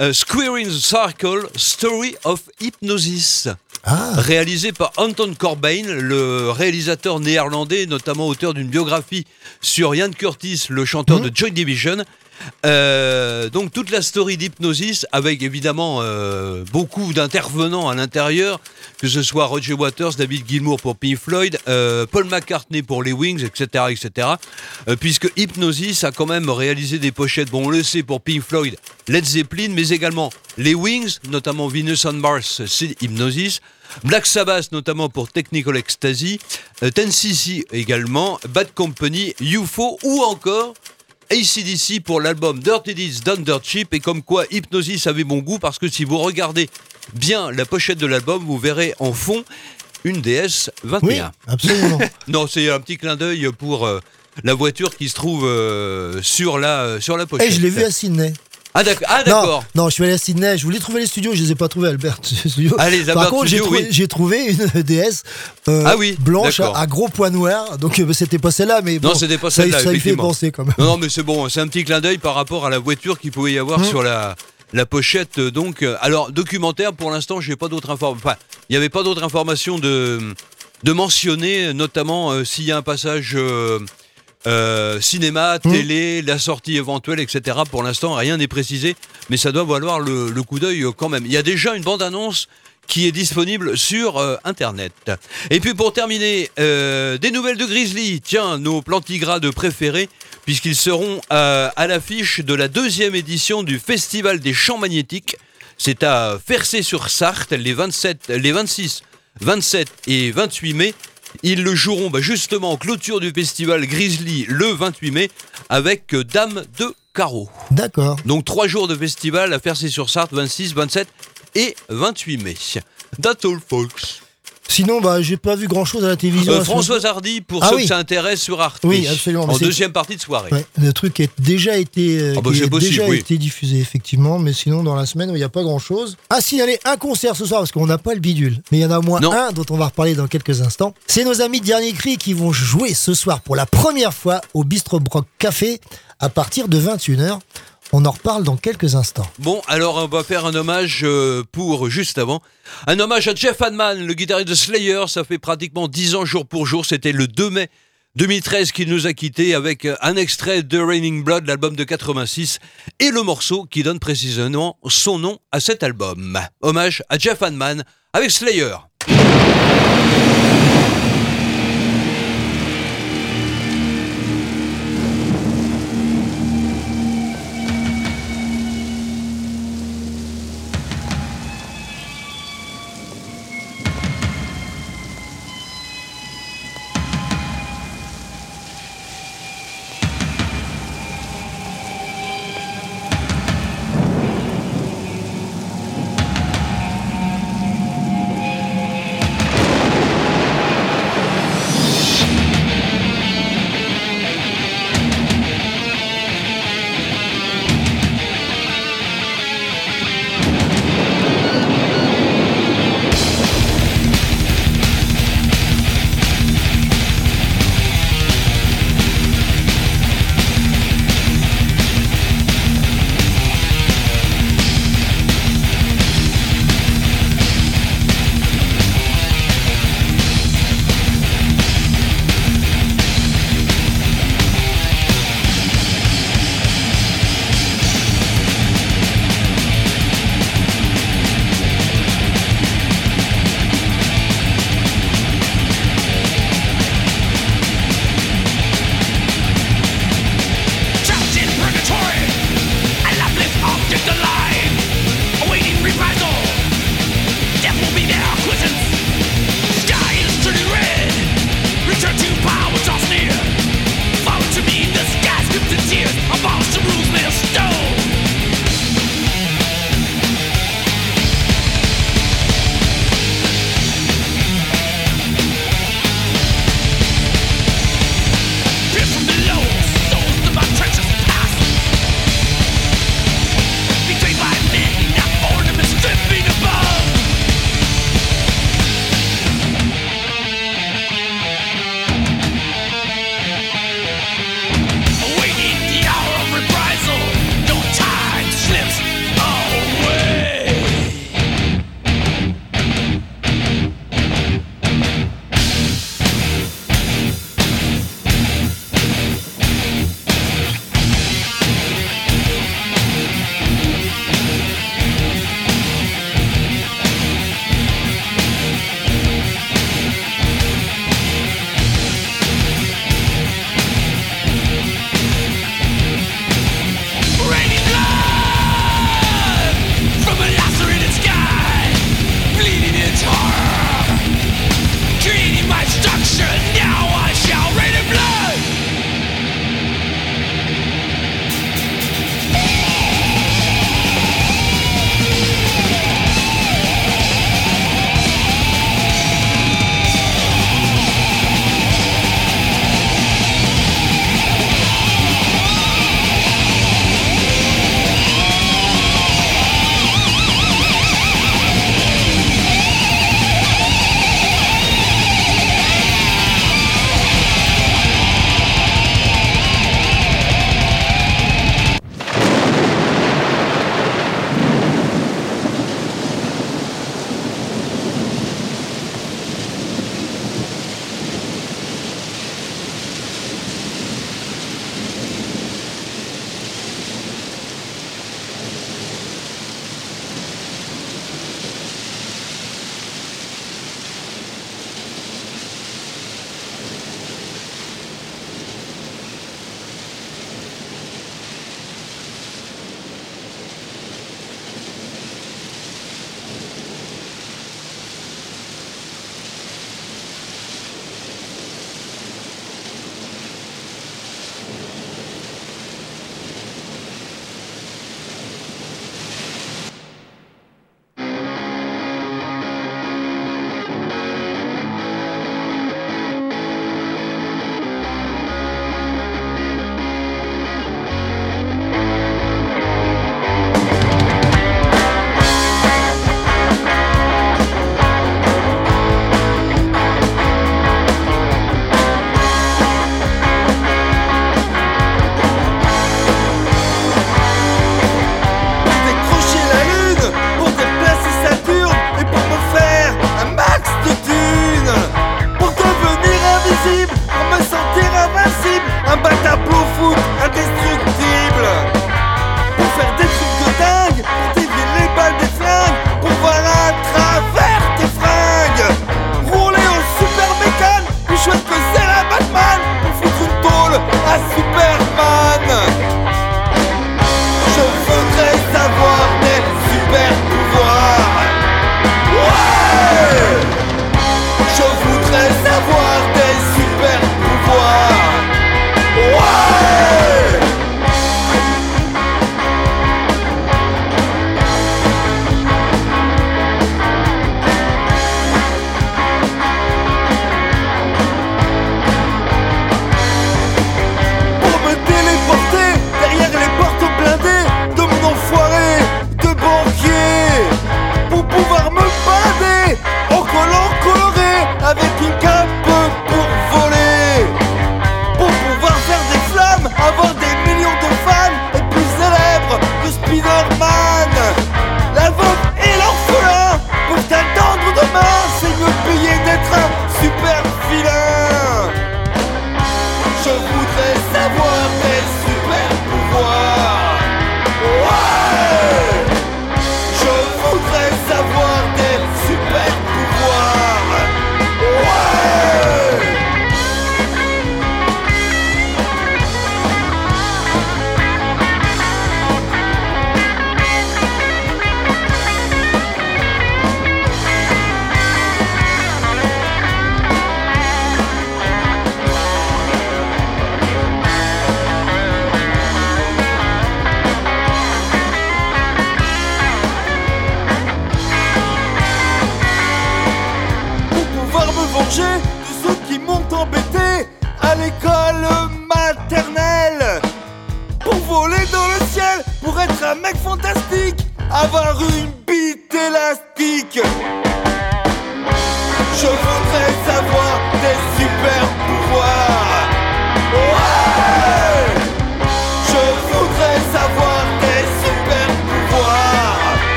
euh, Squaring the Circle, Story of Hypnosis. Ah. Réalisé par Anton Corbijn, le réalisateur néerlandais, notamment auteur d'une biographie sur Ian Curtis, le chanteur Mhm. de Joy Division. Euh, donc toute la story d'hypnosis avec évidemment euh, beaucoup d'intervenants à l'intérieur, que ce soit Roger Waters, David Gilmour pour Pink Floyd, euh, Paul McCartney pour les Wings, etc., etc. Puisque Hypnosis a quand même réalisé des pochettes, bon on le sait pour Pink Floyd, Led Zeppelin, mais également les Wings, notamment Venus on Mars, c'est Hypnosis. Black Sabbath notamment pour Technical Ecstasy, 10cc également, Bad Company, UFO ou encore ACDC pour l'album Dirty Deeds Done Dirt Cheap et comme quoi Hypnosis avait bon goût parce que si vous regardez bien la pochette de l'album, vous verrez en fond une DS 21. Oui, absolument. non, c'est un petit clin d'œil pour euh, la voiture qui se trouve euh, sur, la, euh, sur la pochette. Et je l'ai vu à Sydney. Ah ah, Non, d'accord. non, je suis allé à Sydney. Je voulais trouver les studios, je les ai pas trouvés, Albert. Ah, les Par contre, j'ai trouvé, oui. j'ai trouvé une DS euh, Ah oui, blanche à, gros points noirs. Donc euh, c'était pas celle-là, mais bon, non, c'était pas ça, celle-là. ça y fait penser quand même. Non, non, mais c'est bon, c'est un petit clin d'œil par rapport à la voiture qu'il pouvait y avoir Mmh. sur la, la pochette. euh, Donc, euh, alors, documentaire, pour l'instant, j'ai pas d'autres informations. Enfin, il n'y avait pas d'autres informations de, de mentionner, notamment euh, s'il y a un passage. Euh, cinéma, Mmh. télé, la sortie éventuelle, etc. Pour l'instant, rien n'est précisé, mais ça doit valoir le, le coup d'œil euh, quand même. Il y a déjà une bande-annonce qui est disponible sur euh, Internet. Et puis pour terminer, euh, des nouvelles de Grizzly. Tiens, nos plantigrades préférés, puisqu'ils seront euh, à l'affiche de la deuxième édition du Festival des Champs Magnétiques. C'est à Fercé-sur-Sarthe les, 27, les 26, 27 et 28 mai. Ils le joueront bah, justement en clôture du festival Grizzly le 28 mai avec euh, Dame de Carreau. D'accord. Donc trois jours de festival à Fercy-sur-Sarthe, 26, 27 et 28 mai. That's all, folks. Sinon, bah, j'ai pas vu grand chose à la télévision. Euh, Françoise Hardy, pour Ah ceux oui. que ça intéresse, sur Arte. Oui, absolument, En deuxième partie de soirée. Ouais, le truc qui a déjà été, euh, Ah bah, qui c'est a possible, déjà oui. été diffusé, effectivement, mais sinon, dans la semaine, il n'y a pas grand chose. Ah, si, allez, un concert ce soir, parce qu'on n'a pas le bidule, mais il y en a au moins un dont on va reparler dans quelques instants. C'est nos amis de Dernier Cri qui vont jouer ce soir pour la première fois au Bistro Brock Café à partir de 21h. On en reparle dans quelques instants. Bon, alors on va faire un hommage euh, pour juste avant. Un hommage à Jeff Hanman, le guitariste de Slayer. Ça fait pratiquement 10 ans jour pour jour. C'était le 2 mai 2013 qu'il nous a quittés avec un extrait de Raining Blood, l'album de 86, et le morceau qui donne précisément son nom à cet album. Hommage à Jeff Hanman avec Slayer.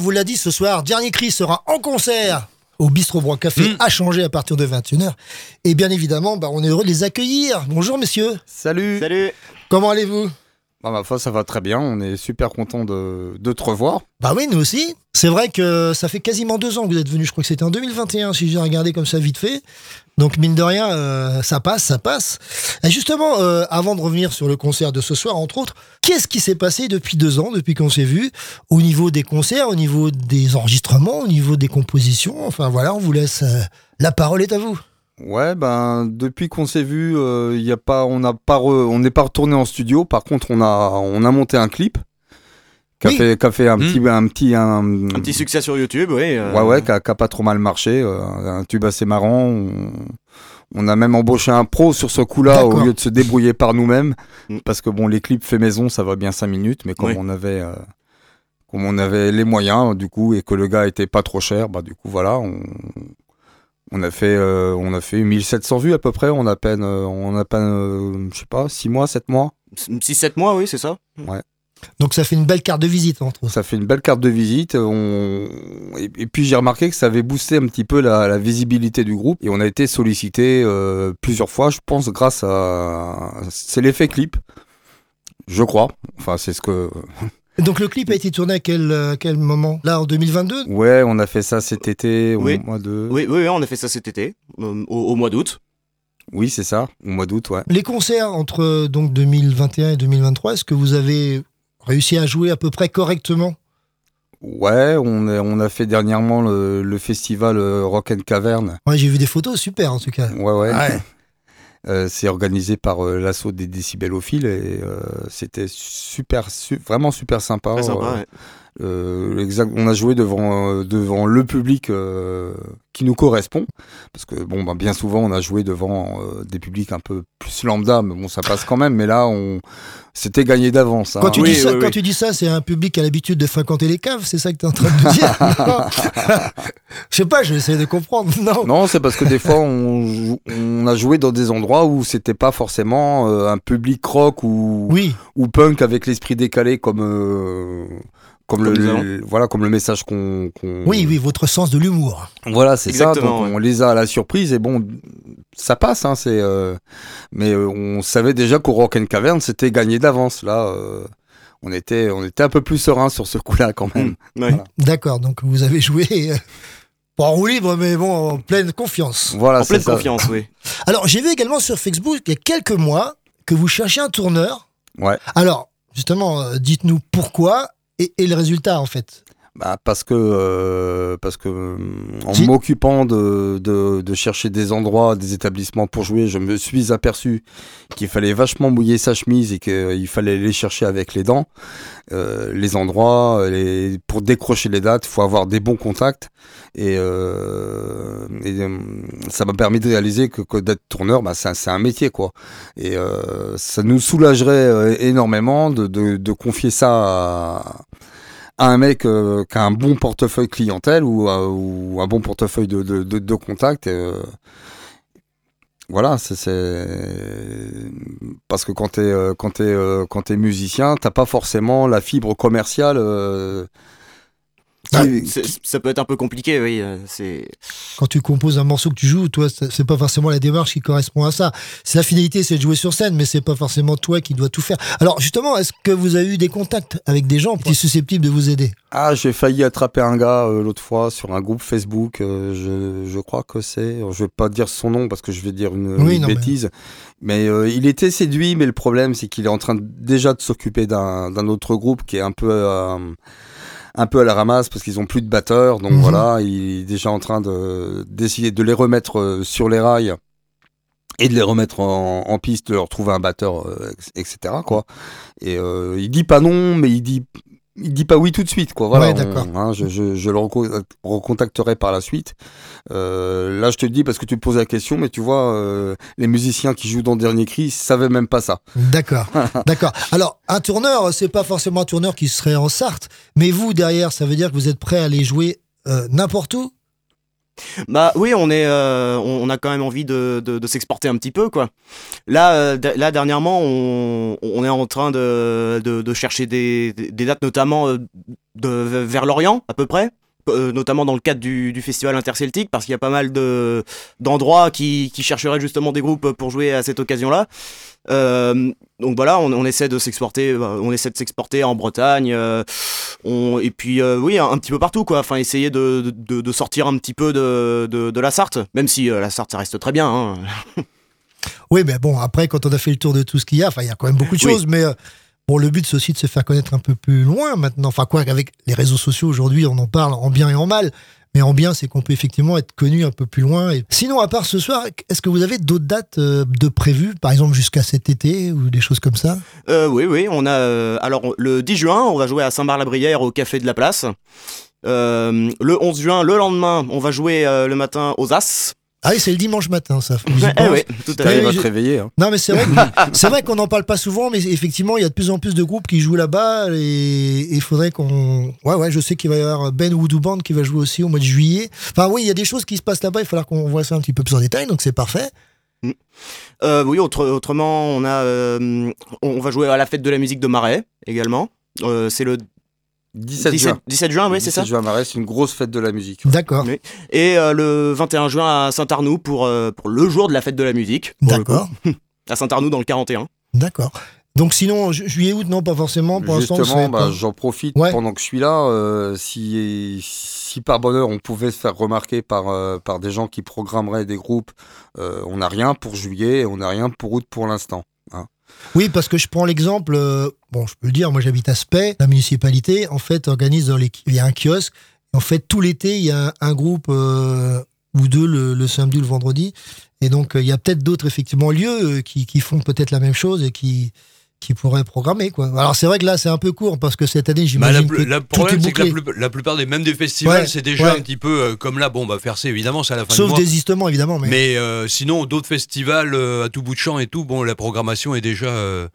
Vous l'a dit ce soir, Dernier Cri sera en concert au Bistrot Broc Café à changer à partir de 21h. Et bien évidemment, bah, on est heureux de les accueillir. Bonjour messieurs. Salut. Salut. Comment allez-vous? Bah, ma foi, ça va très bien. On est super content de, de te revoir. Bah oui, nous aussi. C'est vrai que ça fait quasiment deux ans que vous êtes venus. Je crois que c'était en 2021, si j'ai regardé comme ça vite fait. Donc mine de rien, euh, ça passe, ça passe. Et justement, euh, avant de revenir sur le concert de ce soir, entre autres, qu'est-ce qui s'est passé depuis deux ans, depuis qu'on s'est vu, au niveau des concerts, au niveau des enregistrements, au niveau des compositions? Enfin voilà, on vous laisse. euh, la parole est à vous. Ouais, ben depuis qu'on s'est vu, y a pas, on pas, n'est pas retourné en studio. Par contre, on a, on a monté un clip qui a Oui. fait, qui a fait un petit, un petit, un, Un petit succès sur YouTube, oui. euh, Ouais, ouais, qui a, pas trop mal marché. euh, un tube assez marrant. On, on a même embauché un pro sur ce coup-là au lieu de se débrouiller par nous-mêmes. Parce que bon, les clips fait maison, ça va bien 5 minutes, mais comme Oui. on avait, euh, comme on avait les moyens, du coup, et que le gars était pas trop cher, bah du coup, voilà, on, on a fait, euh, on a fait 1700 vues à peu près. On a peine, euh, on a peine, euh, je sais pas, 6 mois, 7 mois. 6-7 mois, oui, c'est ça. Ouais. Donc ça fait une belle carte de visite entre Ça fait une belle carte de visite. On... Et, et puis j'ai remarqué que ça avait boosté un petit peu la, la visibilité du groupe. Et on a été sollicité euh, plusieurs fois, je pense, grâce à... C'est l'effet clip, je crois. Enfin, c'est ce que... Donc le clip a été tourné à quel, euh, quel moment? Là, en 2022 Ouais, on a fait ça cet été, au Oui. mois de... Oui, oui, oui, on a fait ça cet été, euh, au, au mois d'août. Oui, c'est ça, au mois d'août, ouais. Les concerts entre donc 2021 et 2023, est-ce que vous avez réussi à jouer à peu près correctement Ouais, on a, on a fait dernièrement le, le festival euh, Rock and Cavern. Ouais, j'ai vu des photos, super en tout cas. Ouais, ouais. Ouais. Euh, c'est organisé par euh, l'assaut des décibélophiles et euh, c'était super, su- vraiment super sympa. Très sympa, Euh, ouais. Euh, on a joué devant, euh, devant le public euh, qui nous correspond. Parce que bon, bah, bien souvent, on a joué devant euh, des publics un peu plus lambda, mais bon, ça passe quand même. Mais là, on c'était gagné d'avance. hein. Quand, tu, dis ça, quand tu dis ça, c'est un public qui a l'habitude de fréquenter les caves, c'est ça que tu es en train de dire. Je sais pas, j'essaie de comprendre. Non, Non, c'est parce que des fois, on, a joué dans des endroits où c'était pas forcément euh, un public rock ou, ou punk avec l'esprit décalé comme, euh, comme, Comme le, voilà, comme le message qu'on. Oui, oui, votre sens de l'humour. Voilà, c'est ça. Donc on les a à la surprise et bon, ça passe. Hein, c'est, euh, mais euh, on savait déjà qu'au Rock and Cavern, c'était gagné d'avance. Là, euh, on était, on était un peu plus serein sur ce coup-là quand même. Voilà. D'accord, donc vous avez joué, euh, pas en roue libre, mais bon, en pleine confiance. Voilà, En c'est pleine ça. confiance, oui. Alors, j'ai vu également sur Facebook, il y a quelques mois, que vous cherchiez un tourneur. Ouais. Alors, justement, dites-nous pourquoi et, le résultat, en fait. Bah, parce que euh, parce que euh, en m'occupant de, de, de chercher des endroits, des établissements pour jouer, je me suis aperçu qu'il fallait vachement mouiller sa chemise et qu'il fallait les chercher avec les dents. Euh, les endroits, les, pour décrocher les dates, il faut avoir des bons contacts et, euh, et, euh, ça m'a permis de réaliser que, que d'être tourneur, bah, c'est un, c'est un métier quoi. Et euh, ça nous soulagerait euh, énormément de, de, de confier ça à, un mec euh, qui a un bon portefeuille clientèle ou, euh, un bon portefeuille de, de, contacts. euh, voilà, c'est parce que quand t'es euh, quand t'es musicien, t'as pas forcément la fibre commerciale. Ah, ça peut être un peu compliqué, oui. euh, C'est Quand tu composes un morceau que tu joues, toi, c'est pas forcément la démarche qui correspond à ça. C'est la finalité, c'est de jouer sur scène, mais c'est pas forcément toi qui dois tout faire. Alors, justement, est-ce que vous avez eu des contacts avec des gens qui sont susceptibles de vous aider? Ah, j'ai failli attraper un gars euh, l'autre fois sur un groupe Facebook. euh, je, je crois que c'est. Je vais pas dire son nom parce que je vais dire une, Oui, une non, mais- bêtise. Mais, euh, il était séduit, mais le problème c'est qu'il est en train de- déjà de s'occuper d'un d'un autre groupe qui est un peu euh, un peu à la ramasse parce qu'ils ont plus de batteurs. Donc Mhm. voilà, il est déjà en train de d'essayer de les remettre euh, sur les rails et de les remettre en, en piste, de leur trouver un batteur, euh, etc. Quoi. Et euh, il dit pas non, mais il dit il dit pas oui tout de suite, quoi. Voilà, Ouais, on- d'accord. hein, je, je, je le reco- recontacterai par la suite. Euh, là, je te le dis parce que tu me poses la question, mais tu vois, euh, les musiciens qui jouent dans Dernier Cri ils savaient même pas ça. D'accord, d'accord. Alors, un tourneur, c'est pas forcément un tourneur qui serait en Sarthe, mais vous, derrière, ça veut dire que vous êtes prêt à aller jouer euh, n'importe où? Bah oui, on est, euh, on, a quand même envie de, de, de s'exporter un petit peu, quoi. Là, euh, là dernièrement, on, on est en train de, de, de chercher des, des dates, notamment euh, de, vers l'Orient, à peu près. Euh, notamment dans le cadre du, du festival interceltique, parce qu'il y a pas mal de d'endroits qui, qui chercheraient justement des groupes pour jouer à cette occasion-là. Euh, donc voilà, on, on essaie de s'exporter, euh, on essaie de s'exporter en Bretagne, euh, on, et puis euh, oui, un, un petit peu partout quoi. Enfin, essayer de, de, de sortir un petit peu de, la Sarthe, même si la Sarthe ça reste très bien. Hein. Oui, mais bon, après, quand on a fait le tour de tout ce qu'il y a, enfin, il y a quand même beaucoup de Oui. choses, mais bon, le but, c'est aussi de se faire connaître un peu plus loin maintenant. Enfin, quoi qu'avec les réseaux sociaux aujourd'hui, on en parle en bien et en mal. Mais en bien, c'est qu'on peut effectivement être connu un peu plus loin. Sinon, à part ce soir, est-ce que vous avez d'autres dates euh, de prévues, par exemple jusqu'à cet été ou des choses comme ça? Euh, oui, oui, on a. euh, alors, le 10 juin, on va jouer à Saint-Bar-la-Brière au Café de la Place. Le 11 juin, le lendemain, on va jouer le matin aux As. Ah oui, c'est le dimanche matin, ça. Eh oui, tout à va je- te réveiller. hein. Non, mais c'est vrai, que- c'est vrai qu'on n'en parle pas souvent, mais effectivement, il y a de plus en plus de groupes qui jouent là-bas et il faudrait qu'on. Ouais, ouais, je sais qu'il va y avoir Ben Voodoo Band qui va jouer aussi au mois de juillet. Enfin, oui, il y a des choses qui se passent là-bas, il va falloir qu'on voit ça un petit peu plus en détail, donc c'est parfait. Euh, oui, autre- autrement, on a, euh, on va jouer à la fête de la musique de Marais également. Euh, c'est le 17 17, juin. 17 juin, oui, c'est ça. 17 juin, Marais, c'est une grosse fête de la musique. D'accord. Oui. Et euh, le 21 juin à Saint-Arnoux pour, euh, pour le jour de la fête de la musique. D'accord. à Saint-Arnoux dans le 41. D'accord. Donc sinon, ju- juillet-août, non, pas forcément. Pour l'instant, Justement, bah, pas. j'en profite Ouais. pendant que je suis là. euh, si, si par bonheur on pouvait se faire remarquer par, euh, par des gens qui programmeraient des groupes, euh, on n'a rien pour juillet et on n'a rien pour août pour l'instant. Oui, parce que je prends l'exemple, euh, bon, je peux le dire, moi j'habite à Spey, la municipalité, en fait, organise dans les, il y a un kiosque, en fait, tout l'été, il y a un, groupe euh, ou deux le, samedi ou le vendredi, et donc euh, il y a peut-être d'autres, effectivement, lieux qui font peut-être la même chose et qui, qui pourraient programmer, quoi. Alors c'est vrai que là, c'est un peu court, parce que cette année, Bah, la j'imagine que le tout problème, est c'est que la, bouclé. la plupart des même des festivals, Ouais, c'est déjà ouais. un petit peu euh, comme là. Bon, bah faire c'est évidemment, c'est à la fin Sauf du mois. désistement, évidemment, mais... Mais euh, sinon, d'autres festivals euh, à tout bout de champ et tout, bon, la programmation est déjà, euh,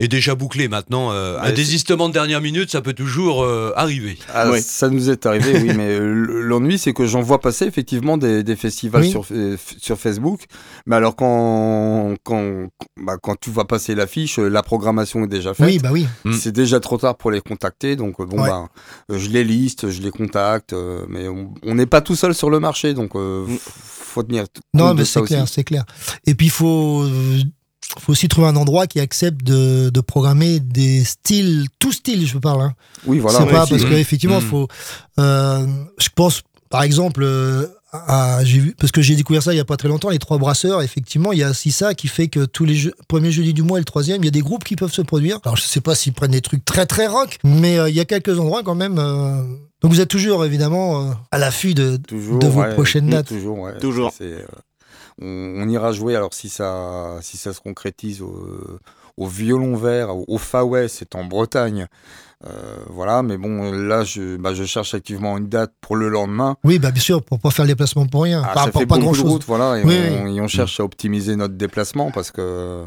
est déjà bouclé maintenant. euh, un Mais désistement de dernière minute, ça peut toujours euh, arriver. Ah, Ça nous est arrivé, oui, mais euh, l'ennui, c'est que j'en vois passer effectivement des, des festivals Oui. sur, euh, sur Facebook. Mais alors, quand, quand, bah, quand tu vois passer l'affiche, euh, la programmation est déjà faite. Oui, bah oui. C'est déjà trop tard pour les contacter. Donc, bon, Ouais. bah, je les liste, je les contacte. euh, mais on on n'est pas tout seul sur le marché. Donc, euh, f- faut tenir Non, mais c'est clair, c'est clair. Et puis, il faut, euh, faut aussi trouver un endroit qui accepte de, de programmer des styles, tout style, je parle. Hein. Oui, voilà. C'est pas parce qu'effectivement, Mm. il faut. euh, je pense, par exemple, euh, à- vu, parce que j'ai découvert ça il y a pas très longtemps, les trois brasseurs, effectivement, il y a aussi ça qui fait que tous les jeux, premiers jeudis du mois et le troisième, il y a des groupes qui peuvent se produire. Alors, je sais pas s'ils prennent des trucs très très rock, mais euh, il y a quelques endroits quand même. euh, Donc, vous êtes toujours, évidemment, euh, à l'affût de, Toujours, de vos ouais, prochaines mm, dates. Toujours, ouais. Toujours. On, on ira jouer, alors si ça, si ça se concrétise au, au violon vert, au, au c'est en Bretagne. Euh, voilà, mais bon, là, je, bah, je cherche activement une date pour le lendemain. Oui, bah, bien sûr, pour pas faire le déplacement pour rien. Ah, ça pour fait pas grand chose. route, voilà, et, Oui, on, oui. et on cherche à optimiser notre déplacement parce que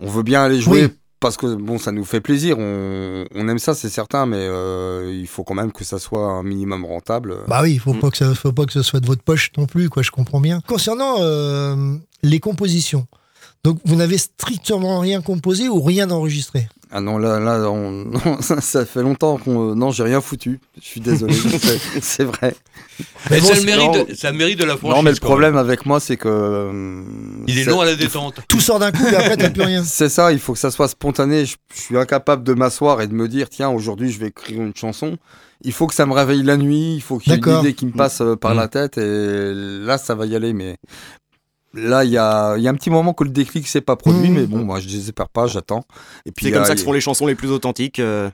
on veut bien aller jouer. Oui. Parce que bon, ça nous fait plaisir, on, on aime ça, c'est certain, mais euh, il faut quand même que ça soit un minimum rentable. Bah oui, il Mm. faut pas que ça, faut pas que ce soit de votre poche non plus, quoi. Je comprends bien. Concernant euh, les compositions, donc vous n'avez strictement rien composé ou rien enregistré? Ah non, là, là on- non, ça, ça fait longtemps qu'on. Non, j'ai rien foutu. Je suis désolé, c'est- vrai. Mais bon, ça, le mérite non. ça mérite de la franchise. Non, mais le problème avec moi, c'est que. euh, Il est long à la détente. Tout sort d'un coup et après t'as plus rien. C'est ça, il faut que ça soit spontané. Je, je suis incapable de m'asseoir et de me dire, tiens, aujourd'hui, je vais écrire une chanson. Il faut que ça me réveille la nuit, il faut qu'il y ait une idée qui me passe euh, par Mm. la tête, et là, ça va y aller. Mais là, il y a, y a un petit moment que le déclic s'est pas produit, Mm. mais bon, moi, je désespère pas, j'attends. Et puis C'est comme là, ça que font les chansons les plus authentiques. euh.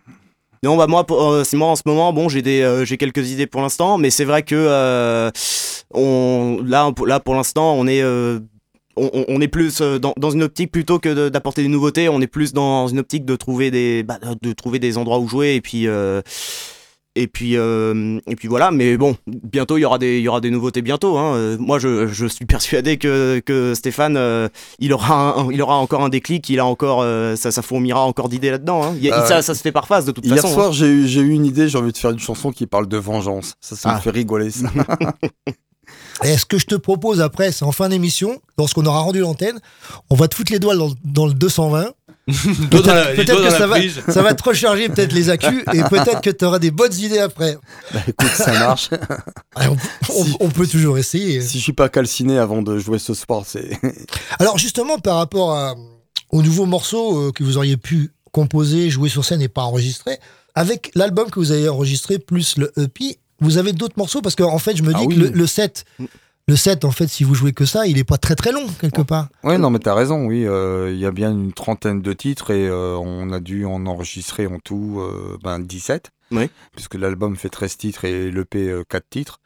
Non, bah moi, euh, c'est moi en ce moment. Bon, j'ai des, euh, j'ai quelques idées pour l'instant, mais c'est vrai que euh, on, là, pour- là, pour l'instant, on est, euh, on, est plus euh, dans, dans une optique plutôt que de- d'apporter des nouveautés. On est plus dans une optique de trouver des, bah, de trouver des endroits où jouer et puis. euh, et puis, euh, et puis voilà, mais bon, bientôt il y aura des, il y aura des nouveautés bientôt. Hein. Euh, Moi, je, je suis persuadé que, que Stéphane, euh, il aura, un- il aura encore un déclic, il a encore, euh, ça, ça fourmillera encore d'idées là-dedans. Hein. Euh, ça, ça se fait par phase de toute Hier façon. soir, hein. j'ai eu, j'ai eu une idée, j'ai envie de faire une chanson qui parle de vengeance. Ça, ça Ah. me fait rigoler, ça. Et ce que je te propose après, c'est en fin d'émission, lorsqu'on aura rendu l'antenne, on va te foutre les doigts dans, dans le 220. Doigts dans la- les Peut-être que ça va, ça va te recharger peut-être les accus et peut-être que tu auras des bonnes idées après. Bah, écoute, ça marche. Ah, On, peut toujours essayer. si je suis pas calciné avant de jouer ce sport, c'est. Alors justement, par rapport à- aux nouveaux morceaux euh, que vous auriez pu composer, jouer sur scène et pas enregistrer, avec l'album que vous avez enregistré plus le EP, vous avez d'autres morceaux parce qu'en en fait, je me dis Ah oui. que le, le set, le set, en fait, si vous jouez que ça, il est pas très très long quelque part. Ouais, non, mais t'as raison, oui. euh, Il y a bien une trentaine de titres et euh, on a dû en enregistrer en tout euh, ben, 17. Oui. Puisque l'album fait 13 titres et l'EP 4 titres.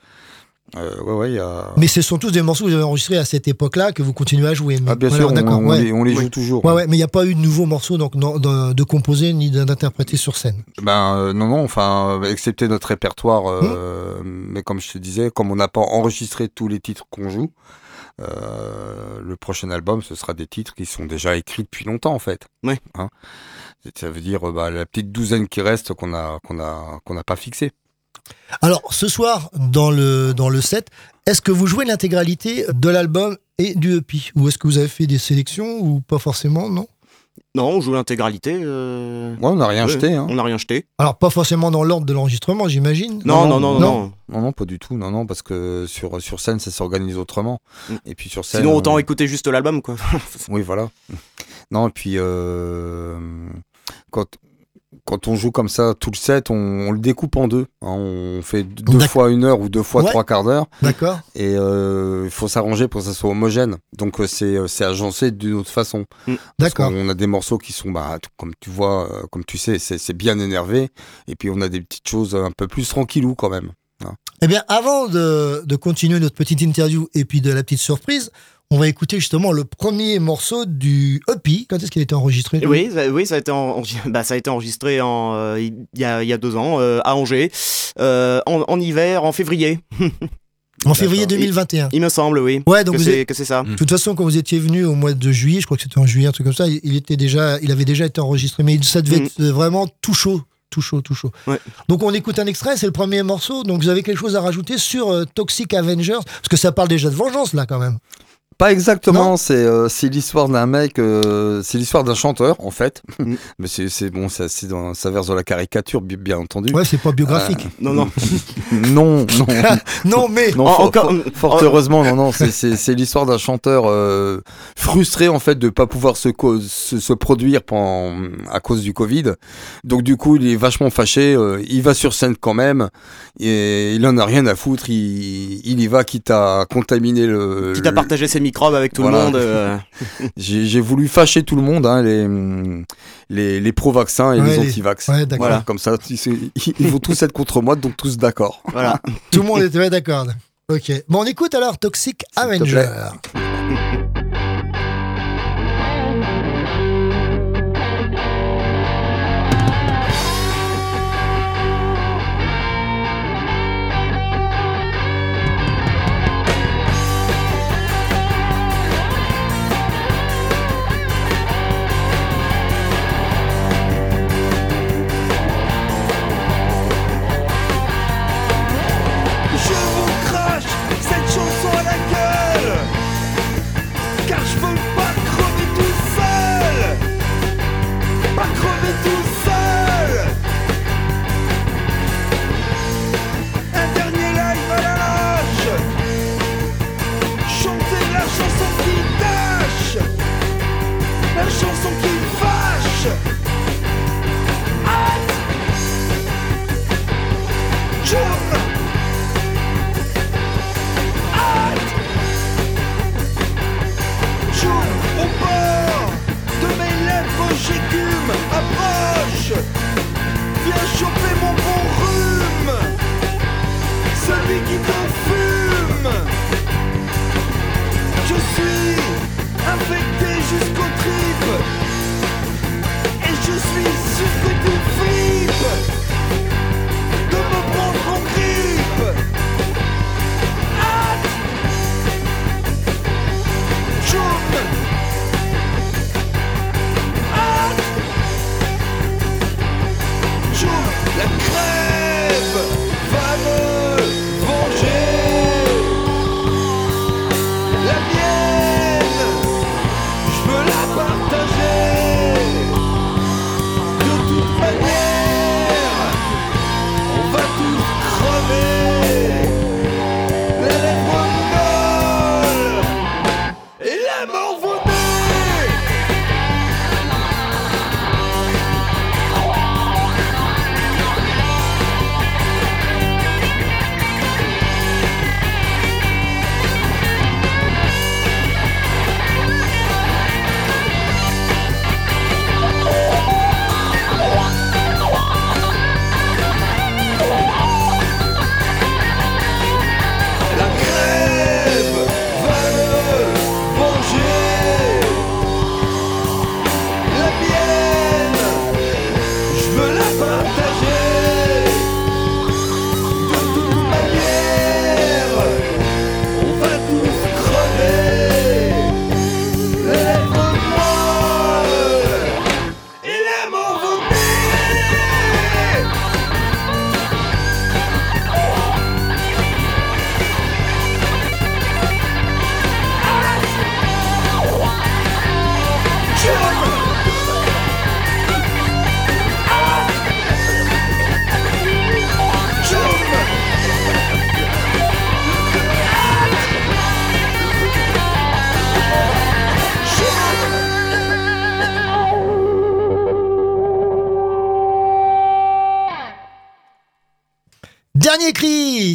Euh, ouais, ouais, il y a. Mais ce sont tous des morceaux que vous avez enregistrés à cette époque-là que vous continuez à jouer. Mais Ah, bien voilà, sûr, on, d'accord, on ouais. les, on les joue toujours. Ouais, hein. ouais, mais il n'y a pas eu de nouveaux morceaux donc, non, de, de composer ni d'interpréter sur scène. Ben euh, non, non, enfin, excepté notre répertoire, euh, mais comme je te disais, comme on n'a pas enregistré tous les titres qu'on joue, euh, le prochain album, ce sera des titres qui sont déjà écrits depuis longtemps, en fait. Oui. Hein ça veut dire bah, la petite douzaine qui reste qu'on a qu'on a qu'on n'a pas fixé. Alors, ce soir, dans le, dans le set, est-ce que vous jouez l'intégralité de l'album et du EP Ou est-ce que vous avez fait des sélections ou pas forcément, non? Non, on joue l'intégralité. euh, Ouais, on n'a rien ouais, jeté. Hein. On n'a rien jeté. Alors, pas forcément dans l'ordre de l'enregistrement, j'imagine? Non, non, non, non. non. Non, non, pas du tout. Non, non, parce que sur, sur scène, ça s'organise autrement. Mm. Et puis sur scène. Sinon, autant on- écouter juste l'album, quoi. Oui, voilà. Non, et puis euh, quand, quand on joue comme ça tout le set, on, on le découpe en deux. hein. on fait deux D'accord. fois une heure ou deux fois Ouais. trois quarts d'heure. D'accord Et euh, il faut s'arranger pour que ça soit homogène. Donc euh, c'est euh, c'est agencé d'une autre façon. Mm. D'accord. qu'on a des morceaux qui sont, bah, comme tu vois, comme tu sais, c'est c'est bien énervé. Et puis on a des petites choses un peu plus tranquillou quand même. hein. Eh bien, avant de, de continuer notre petite interview et puis de la petite surprise, on va écouter justement le premier morceau du EP. Quand est-ce qu'il a été enregistré oui, ça, oui, ça a été, en- bah, ça a été enregistré en, euh, il y, a, il y a deux ans euh, à Angers, euh, en, en hiver, en février. En février 2021. Il me semble, oui. Ouais, donc que c'est êtes- que c'est ça. De toute façon, quand vous étiez venu au mois de juillet, je crois que c'était en juillet, un truc comme ça, il était déjà, il avait déjà été enregistré, mais ça devait Mm. être euh, vraiment tout chaud, tout chaud, tout chaud. Ouais. Donc on écoute un extrait, c'est le premier morceau. Donc vous avez quelque chose à rajouter sur euh, Toxic Avengers, parce que ça parle déjà de vengeance là quand même. Pas exactement, c'est euh, c'est l'histoire d'un mec, euh, c'est l'histoire d'un chanteur en fait. Mm. Mais c'est c'est- bon, ça, c'est dans- ça verse dans la caricature, bi- bien entendu. Ouais, c'est pas biographique. Euh, Non, non. non, non. non, mais Non, fort, encore- fort- fort heureusement, non, non, c'est- c'est c'est l'histoire d'un chanteur euh, frustré en fait de pas pouvoir se, se, se produire pendant, à cause du Covid. Donc du coup, il est vachement fâché. euh, il va sur scène quand même et il en a rien à foutre. Il, il y va quitte à contaminer le. Quitte à partager ses microbes avec tout Voilà. le monde. euh, J'ai voulu fâcher tout le monde, hein, les, les, les pro-vaccins et Ouais, les anti-vax. ouais, voilà, comme ça, ils, ils vont tous être contre moi, donc tous d'accord. Voilà. tout le monde était d'accord. Ok. Bon, on écoute alors Toxic Avenger. Qui te fume Je suis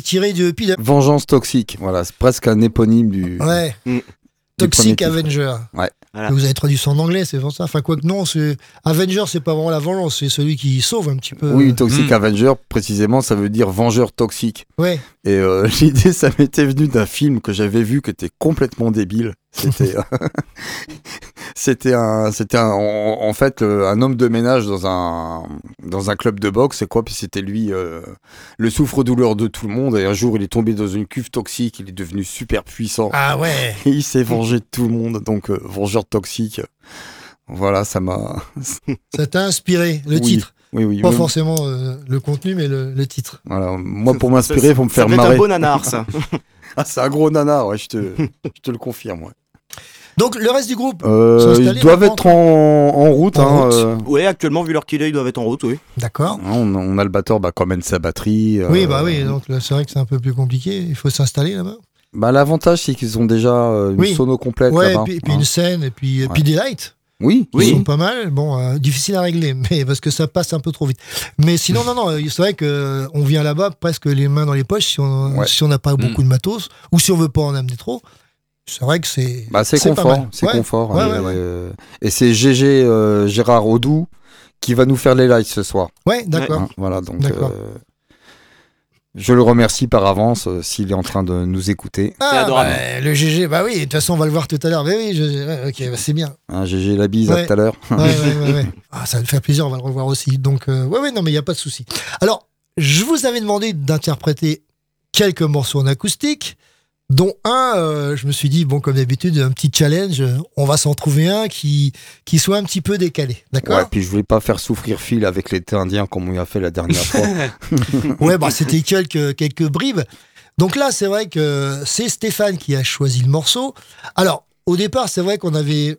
tiré de Pile. Vengeance toxique, voilà, c'est presque un éponyme du. Ouais. du Toxic. Avenger. Ouais. Vous avez traduit ça en anglais, c'est pour ça. Enfin, quoi que non, c'est Avenger, c'est pas vraiment la vengeance, c'est celui qui sauve un petit peu. Oui, Toxic Avenger, précisément, ça veut dire vengeur toxique. Ouais. Et euh, l'idée, ça m'était venu d'un film que j'avais vu qui était complètement débile. C'était. euh, C'était un, c'était un, en, en fait euh, un homme de ménage dans un dans un club de boxe, c'est quoi Puis c'était lui euh, le souffre-douleur de tout le monde. Et un jour, il est tombé dans une cuve toxique. Il est devenu super puissant. Ah ouais. Et il s'est vengé de tout le monde. Donc euh, vengeur toxique. Voilà, ça m'a. Ça t'a inspiré, le Oui, titre? Oui, oui. Pas forcément euh, le contenu, mais le, le titre. Voilà, moi pour m'inspirer, il faut me faire devait être un marrer. beau nanar, ça. ah, c'est un gros nanar, ouais, je te, je te le confirme. Ouais. Donc le reste du groupe Euh, ils doivent être en, en route. En hein, route. euh. Oui, actuellement, vu leur qu'il est, ils doivent être en route, oui. D'accord. Hein, On, a- on a le batteur bah, quand même sa batterie. euh, Oui, bah oui, donc c'est vrai que c'est un peu plus compliqué. Il faut s'installer là-bas. Bah, L'avantage, c'est qu'ils ont déjà euh, une Oui. sono complète Ouais, et là-bas. puis, et puis hein. une scène, et puis, et puis des lights. Oui, Ils sont pas mal. Bon, euh, difficile à régler, mais parce que ça passe un peu trop vite. Mais sinon, non, non, c'est vrai que on vient là-bas presque les mains dans les poches si on Ouais. si on n'a pas beaucoup de matos ou si on veut pas en amener trop. C'est vrai que c'est. Bah, c'est confort, c'est Ouais. confort. Ouais, et, ouais, ouais. euh, et c'est GG euh, Gérard Audou qui va nous faire les lights ce soir. Ouais, d'accord. Hein, voilà, donc euh, je le remercie par avance euh, s'il est en train de nous écouter. Ah, bah, le GG, bah oui, de toute façon, on va le voir tout à l'heure. Mais oui, je- ouais, ok, bah, c'est bien. Hein, GG la bise, à tout à l'heure. Ouais, ouais, ouais, ouais. Ah, ça va nous faire plaisir, on va le revoir aussi. Donc, euh, ouais, ouais, non, mais il n'y a pas de souci. Alors, je vous avais demandé d'interpréter quelques morceaux en acoustique, dont un, euh, je me suis dit, bon, comme d'habitude, un petit challenge, on va s'en trouver un qui, qui soit un petit peu décalé. D'accord Ouais, puis je voulais pas faire souffrir Phil avec l'été indien comme on y a fait la dernière fois. Ouais, bah, c'était quelques, quelques bribes. Donc là, c'est vrai que c'est Stéphane qui a choisi le morceau. Alors, au départ, c'est vrai qu'on avait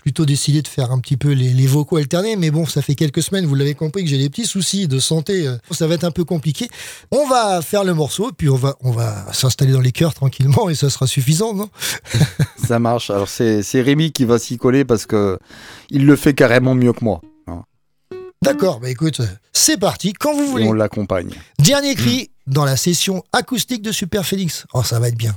plutôt décidé de faire un petit peu les, les vocaux alternés, mais bon, ça fait quelques semaines, vous l'avez compris, que j'ai des petits soucis de santé. euh, Ça va être un peu compliqué. On va faire le morceau, puis on va, on va s'installer dans les chœurs tranquillement, et ça sera suffisant, non Ça marche. Alors c'est c'est Rémi qui va s'y coller parce que il le fait carrément mieux que moi. hein. D'accord, bah écoute, c'est parti, quand vous Et voulez. on l'accompagne. Dernier cri dans la session acoustique de Super Phoenix. Oh, ça va être bien.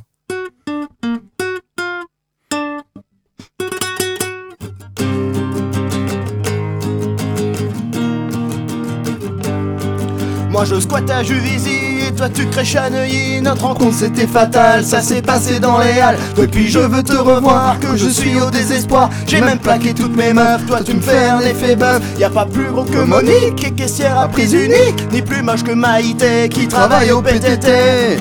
Je squatte à Juvisy et toi tu crèches à Neuilly. Notre rencontre c'était fatal, ça s'est passé dans les halles. Depuis je veux te revoir, que je suis au désespoir. J'ai même plaqué toutes mes meufs, toi tu me fais un effet bœuf. Y a pas plus gros que Monique, et caissière à prise unique Ni plus moche que Maïté, qui travaille au PTT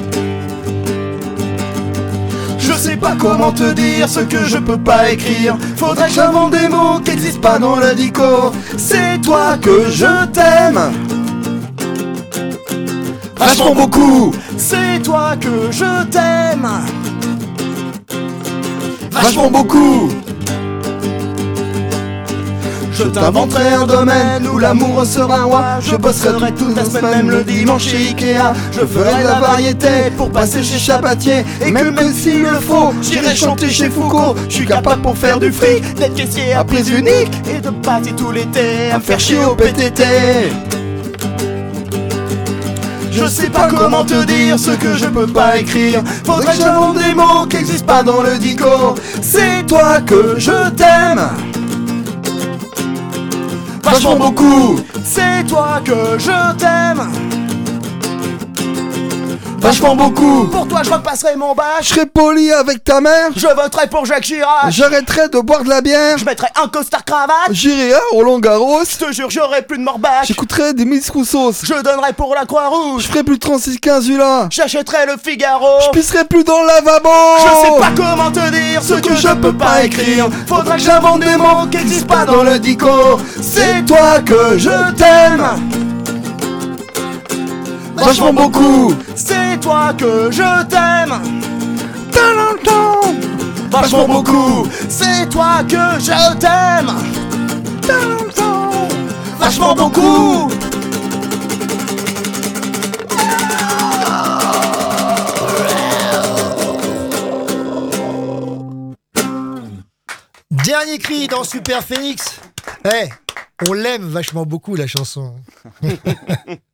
je sais pas comment te dire ce que je peux pas écrire. Faudrait que j'invente des mots qui n'existent pas dans le C'est toi que je t'aime Vachement beaucoup. C'est toi que je t'aime. Vachement beaucoup. Je t'inventerai un domaine où l'amour sera roi. Je bosserai toute la semaine, même le dimanche chez Ikea. Je ferai de la variété pour passer chez Chabatier Et que même s'il le faut, j'irai chanter chez Foucault. Je suis capable pour faire du fric, d'être caissier à prise unique Et de passer tout l'été à me faire chier au PTT je sais pas comment te dire ce que je peux pas écrire. Faudrait que j'invente des mots qui n'existent pas dans le dico. C'est toi que je t'aime. Vachement beaucoup. C'est toi que je t'aime Vachement beaucoup. Pour toi je repasserai mon bac Je serai poli avec ta mère. Je voterai pour Jacques Chirac. J'arrêterai de boire de la bière. Je mettrai un costard cravate. J'irai à Roland Garros. Je te jure j'aurai plus de morbac. J'écouterai des Miss Roussos. Je donnerai pour la Croix-Rouge. Je ferai plus de 36-15 là. J'achèterai le Figaro. Je pisserai plus dans le lavabo. Je sais pas comment te dire ce que je peux pas écrire. Faudra que j'invente des mots qui n'existent pas dans le dico. C'est toi que je t'aime Vachement beaucoup C'est toi que je t'aime. Vachement beaucoup C'est toi que je t'aime. Vachement beaucoup Dernier cri dans Super Phoenix. Eh, on l'aime vachement beaucoup la chanson.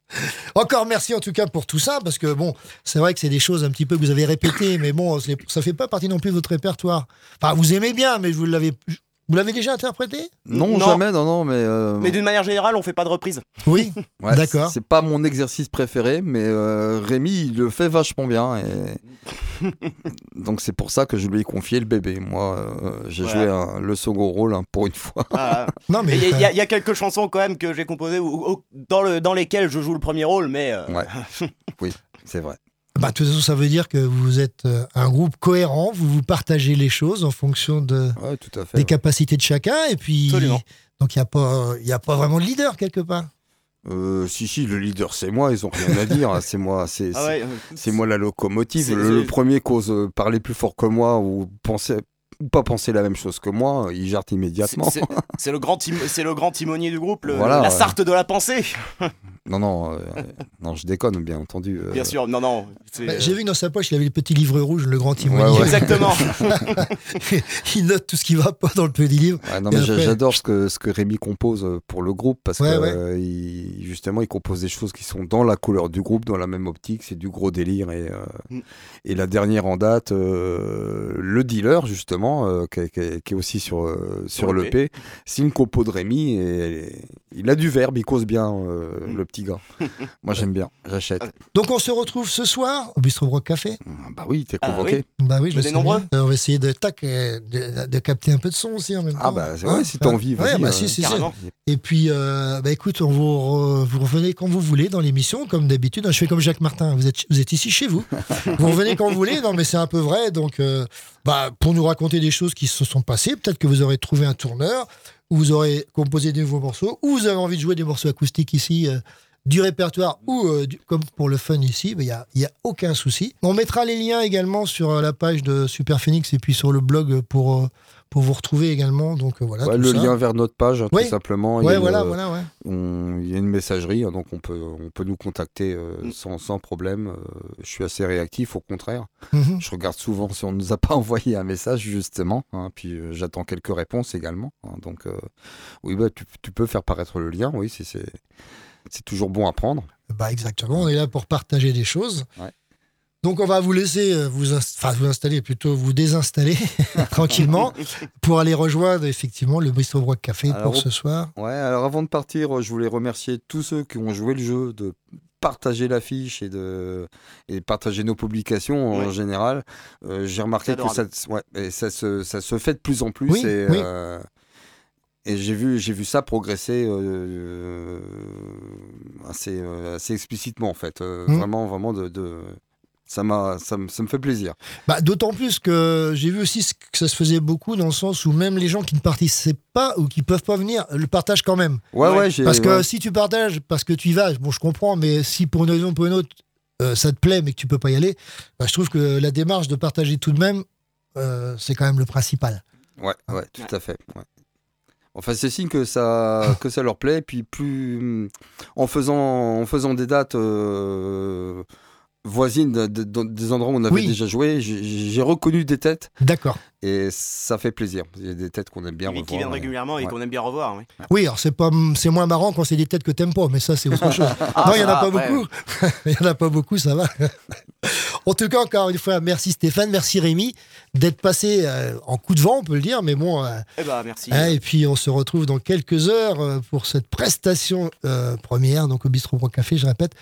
Encore merci en tout cas pour tout ça, parce que bon, c'est vrai que c'est des choses un petit peu que vous avez répétées, mais bon, ça fait pas partie non plus de votre répertoire. Enfin, vous aimez bien, mais vous l'avez, vous l'avez déjà interprété? Non, Non. jamais, non, non, mais. euh, Mais d'une manière générale, on fait pas de reprise. Oui, ouais, d'accord. C'est pas mon exercice préféré, mais euh, Rémi, il le fait vachement bien. Et Donc c'est pour ça que je lui ai confié le bébé. Moi, euh, j'ai Voilà. joué un- le second rôle hein, pour une fois. Ah, Non, mais il y, a- y y quelques chansons quand même que j'ai composées où- où- dans, le, dans lesquelles je joue le premier rôle, mais euh, Ouais. oui, c'est vrai. Bah, de toute façon, ça veut dire que vous êtes euh, un groupe cohérent, vous vous partagez les choses en fonction de, Ouais, tout à fait. des ouais. capacités de chacun, et puis Absolument. donc il n'y a, pas- il y a pas vraiment de leader quelque part. Euh, si, si, le leader, c'est moi, ils ont rien à dire. hein, c'est moi, c'est Ah ouais, moi la locomotive. Le, le premier cause euh, parler plus fort que moi ou penser pas penser la même chose que moi, il gère immédiatement. c'est- le, grand c'est le grand timonier du groupe, le- Voilà, la. Sarthe de la pensée. Non, non, euh, non, je déconne, bien entendu. euh. Bien sûr, non, non. Bah, J'ai vu que dans sa poche, il avait le petit livre rouge, le grand timonier. Ouais, ouais. Exactement. il note tout ce qui va pas dans le petit livre. Ouais, non, Et mais j'a- après- j'adore ce que, ce que Rémi compose euh, pour le groupe parce Ouais, que ouais. euh, il- justement il compose des choses qui sont dans la couleur du groupe, dans la même optique, c'est du gros délire et, euh, Mm. et la dernière en date, euh, le dealer justement, euh, qui, est- qui est- qui est aussi sur, euh, sur le l'EP, c'est une compo de Rémi et il a du verbe, il cause bien euh, Mm. le petit gars. Moi j'aime bien, j'achète. Donc on se retrouve ce soir au Bistro Broc Café? Bah oui, t'es Ah convoqué. Bah oui, je sais nombreux. bien. Euh, On va essayer de, tac, de, de capter un peu de son aussi en même temps. Ah bah c'est Hein vrai, si t'as envie, Ouais, vas-y. bah euh, si, si. Et puis, euh, bah écoute, on vous, re- vous revenez quand vous voulez dans l'émission, comme d'habitude. Je fais comme Jacques Martin. Vous êtes, vous êtes ici chez vous. vous revenez quand vous voulez. Non, mais c'est un peu vrai. Donc, euh, bah, pour nous raconter des choses qui se sont passées, peut-être que vous aurez trouvé un tourneur, ou vous aurez composé des nouveaux morceaux, ou vous avez envie de jouer des morceaux acoustiques ici. euh, du répertoire ou euh, comme pour le fun ici, il n'y a, a aucun souci. On mettra les liens également sur euh, la page de Super Phoenix et puis sur le blog pour, pour vous retrouver également. Donc euh, voilà. ouais, le ça. lien vers notre page, hein, tout simplement. il y Ouais, a voilà, le- voilà, ouais. on- il y a une messagerie, hein, donc on peut, on peut nous contacter euh, Mm. sans, sans problème. euh, je suis assez réactif, au contraire. Mhm. Je regarde souvent si on ne nous a pas envoyé un message, justement. hein, puis euh, j'attends quelques réponses également. hein, donc, euh, oui, bah, tu, tu peux faire paraître le lien, oui, c'est toujours bon à prendre. Bah exactement, on est là pour partager des choses. Donc on va vous laisser euh, vous, enfin, vous installer, plutôt vous désinstaller tranquillement pour aller rejoindre effectivement le Bristol Brook Café Alors, pour ce soir. Ouais, alors avant de partir, je voulais remercier tous ceux qui ont joué le jeu, de partager l'affiche et de et partager nos publications en général. Euh, J'ai remarqué que ça, adorable. ouais, et ça, se, ça se fait de plus en plus. Oui, et oui. euh, et j'ai vu, j'ai vu ça progresser euh, assez, euh, assez explicitement en fait. Euh, Mm. Vraiment, vraiment de, de- ça m'a, ça, me- ça me fait plaisir. Bah, D'autant plus que j'ai vu aussi que ça se faisait beaucoup dans le sens où même les gens qui ne participent pas ou qui peuvent pas venir le partagent quand même. Ouais, ouais. Parce que ouais. si tu partages parce que tu y vas, bon je comprends, mais si pour une raison ou pour une autre euh, ça te plaît mais que tu peux pas y aller, bah, je trouve que la démarche de partager tout de même, euh, c'est quand même le principal. Ouais, ouais, tout à fait. ouais. Enfin, c'est signe que ça, que ça leur plaît. Puis plus en faisant, en faisant des dates euh, voisines de- de- de- des endroits où on avait Oui. déjà joué, j'ai reconnu des têtes D'accord. Et ça fait plaisir. Il y a des têtes qu'on aime bien revoir. qui viennent régulièrement et ouais. qu'on aime bien revoir. oui. Oui, alors c'est pas, c'est moins marrant quand c'est des têtes que t'aimes pas, mais ça c'est autre chose. non, il y en a Ah, pas après. beaucoup. Il y en a pas beaucoup, ça va. en tout cas, encore une fois, merci Stéphane, merci Rémi d'être passé euh, en coup de vent, on peut le dire, mais bon. euh, Eh ben, merci. hein, et puis on se retrouve dans quelques heures euh, pour cette prestation euh, première, donc au Bistro Pro Café, je répète,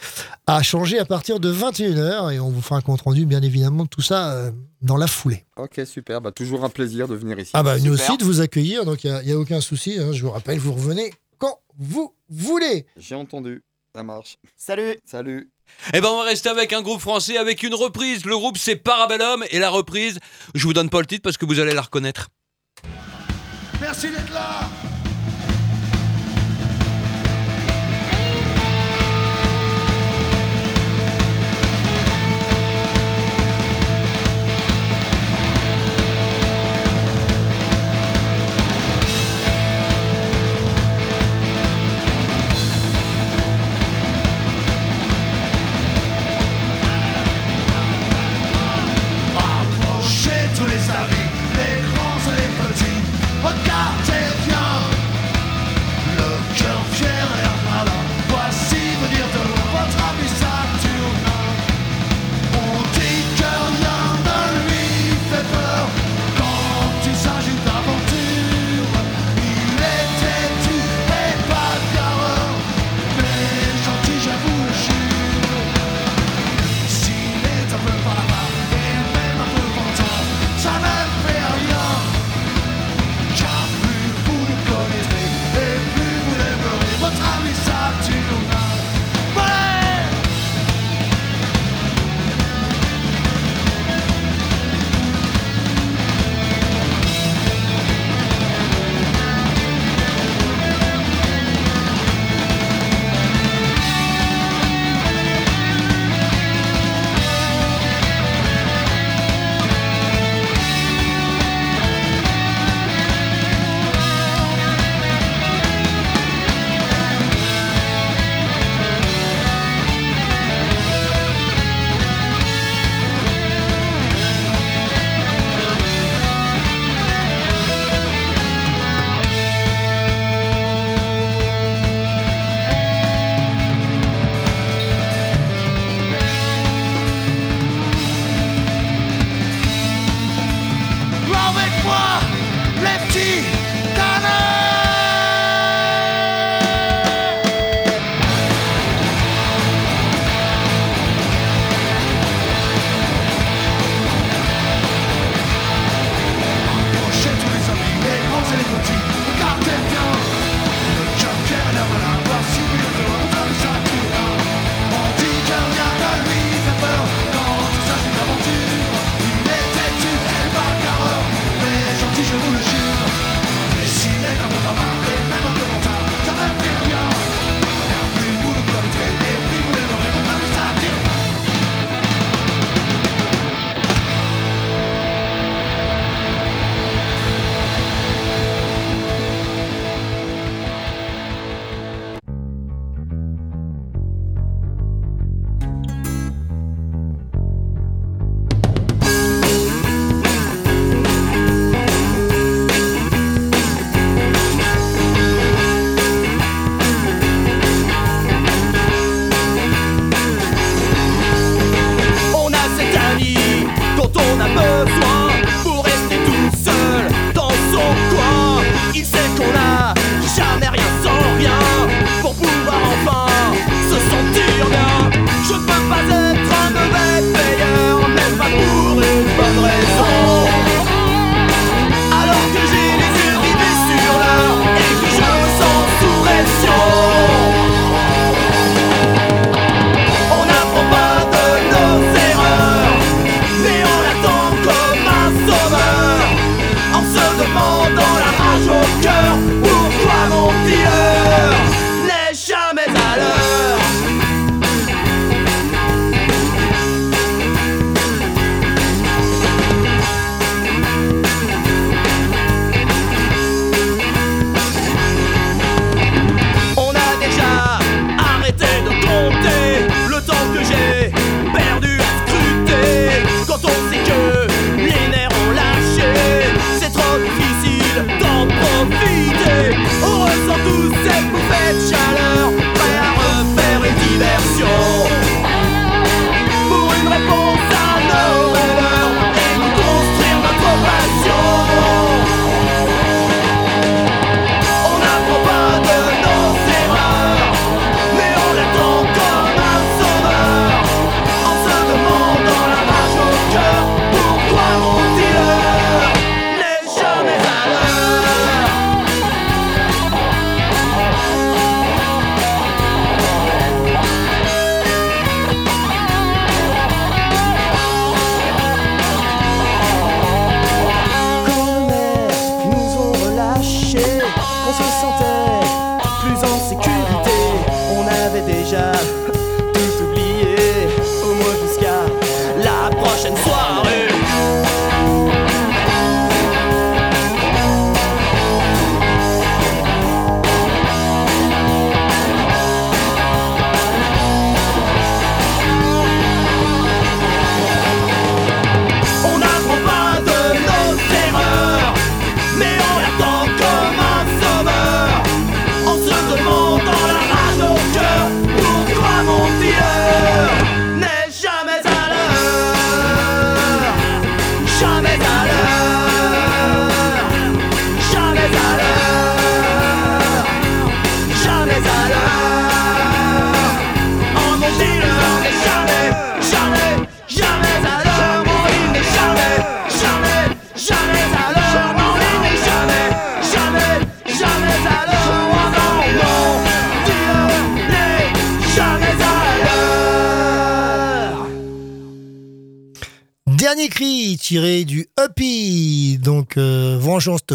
à changer à partir de 21h et on vous fera un compte rendu, bien évidemment, de tout ça euh, dans la foulée. Ok, super. Bah, toujours un plaisir de venir ici. Ah bah nous aussi de vous accueillir, donc il n'y a, aucun souci. hein, je vous rappelle, vous revenez quand vous voulez. J'ai entendu. Ça marche. Salut. Salut. Eh ben, on va rester avec un groupe français avec une reprise. Le groupe, c'est Parabellum. Et la reprise, je vous donne pas le titre parce que vous allez la reconnaître. Merci d'être là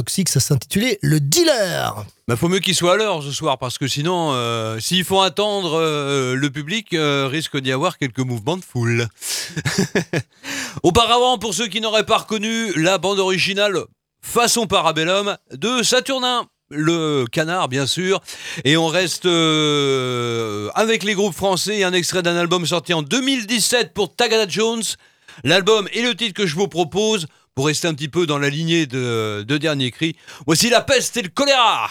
toxique, ça s'intitulait Le Dealer. Bah, faut mieux qu'il soit à l'heure ce soir, parce que sinon, euh, s'il faut attendre, euh, le public euh, risque d'y avoir quelques mouvements de foule. Auparavant, pour ceux qui n'auraient pas reconnu la bande originale façon Parabellum de Saturnin le canard, bien sûr. Et on reste euh, avec les groupes français un extrait d'un album sorti en 2017 pour Tagada Jones. L'album et le titre que je vous propose pour rester un petit peu dans la lignée de, de Dernier Cri, voici la peste et le choléra.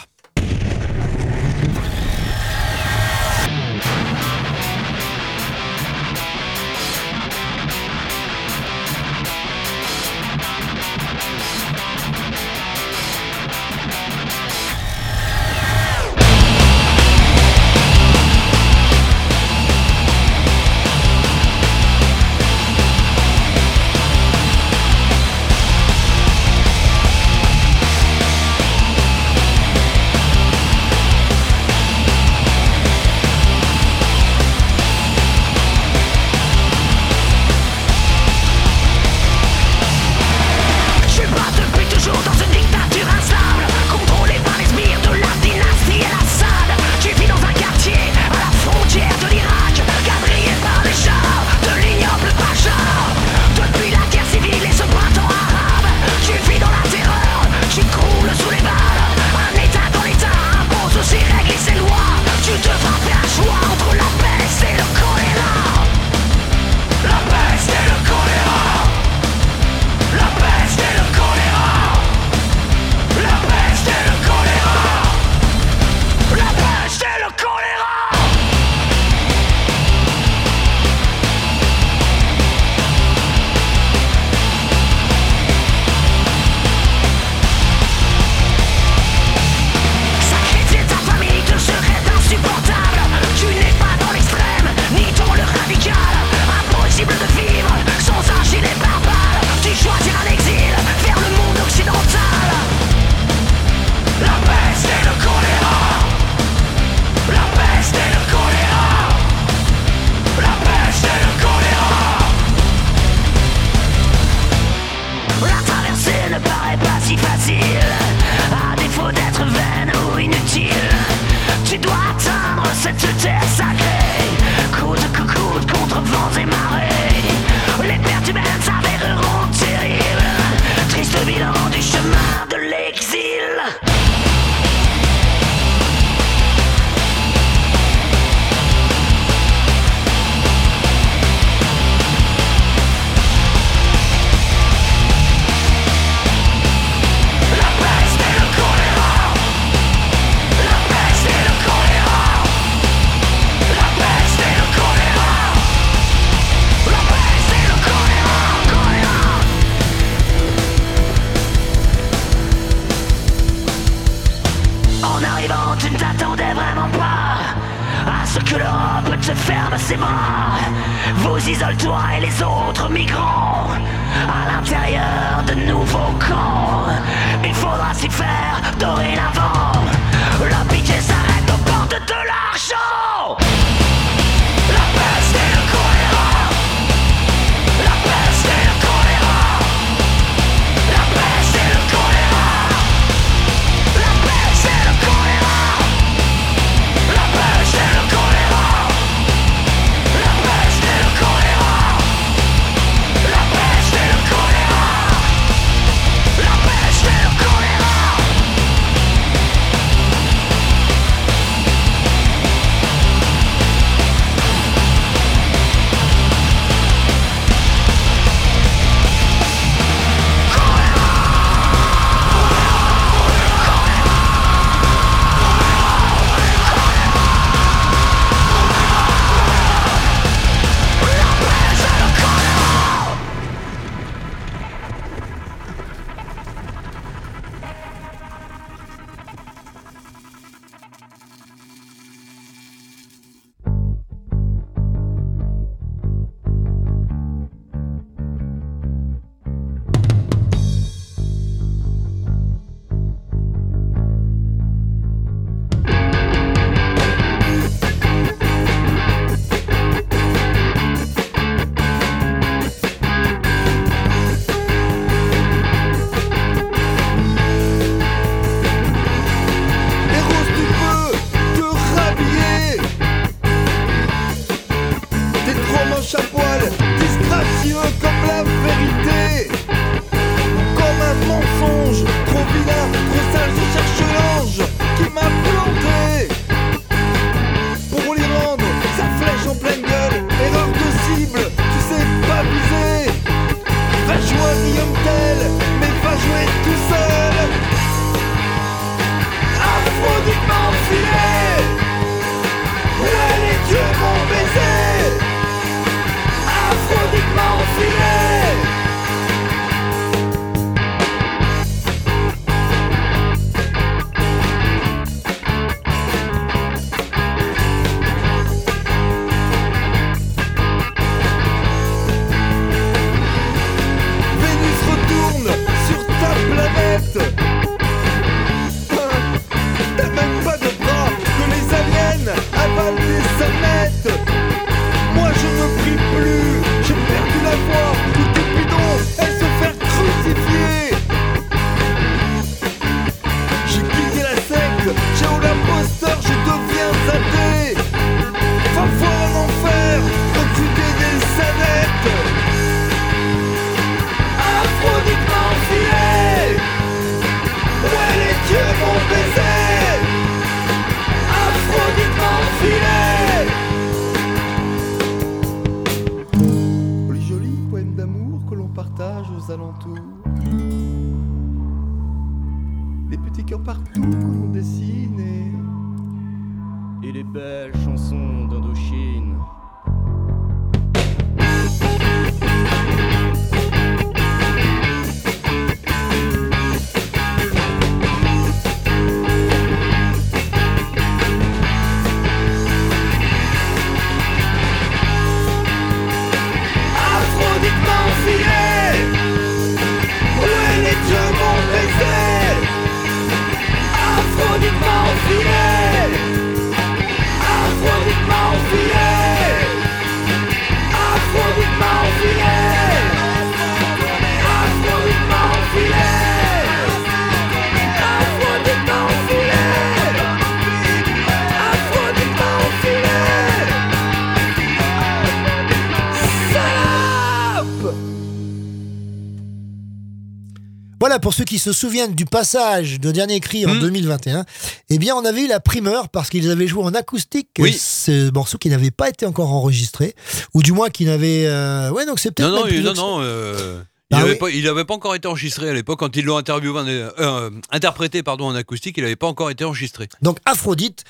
Ceux qui se souviennent du passage de Dernier Cri en 2021, eh bien, on avait eu la primeur parce qu'ils avaient joué en acoustique Oui. ce morceau qui n'avait pas été encore enregistré, ou du moins qui n'avait. euh, Ouais, donc c'est peut-être. Non, non, plus non, euh, Ah il n'avait oui. pas, encore été enregistré à l'époque quand ils l'ont interviewé, euh, interprété pardon en acoustique. Il n'avait pas encore été enregistré. Donc Aphrodite,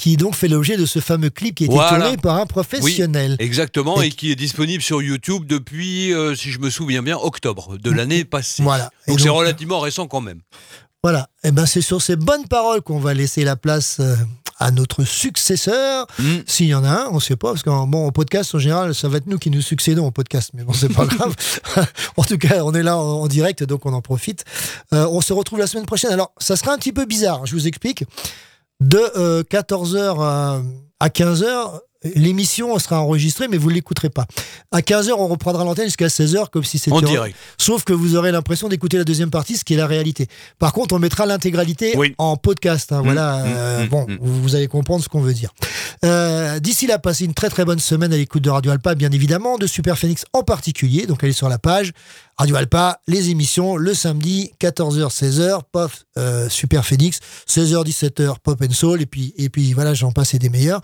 qui donc fait l'objet de ce fameux clip qui a été Voilà. tourné par un professionnel. Oui, exactement, Et et, qui est disponible sur YouTube depuis, euh, si je me souviens bien, octobre de l'année passée. Voilà. Donc c'est relativement récent quand même. Voilà. Et ben c'est sur ces bonnes paroles qu'on va laisser la place euh, à notre successeur, Mm. s'il y en a un, on ne sait pas, parce qu'en bon, podcast en général, ça va être nous qui nous succédons au podcast, mais bon, c'est pas grave. en tout cas, on est là en, en direct, donc on en profite. Euh, on se retrouve la semaine prochaine. Alors, ça sera un petit peu bizarre, je vous explique. De 14h à, à 15h, l'émission sera enregistrée, mais vous ne l'écouterez pas. À 15h, on reprendra l'antenne jusqu'à 16h, comme si c'était En direct. Sauf que vous aurez l'impression d'écouter la deuxième partie, ce qui est la réalité. Par contre, on mettra l'intégralité en podcast. hein, voilà, mmh, euh, mmh, bon, mmh. vous vous allez comprendre ce qu'on veut dire. Euh, D'ici là, passez une très très bonne semaine à l'écoute de Radio Alpa, bien évidemment, de Super Phoenix en particulier. Donc allez sur la page Radio Alpa, les émissions le samedi 14h 16h, pop euh, Super Phoenix 16h 17h pop and soul et puis et puis voilà, j'en passe et des meilleurs.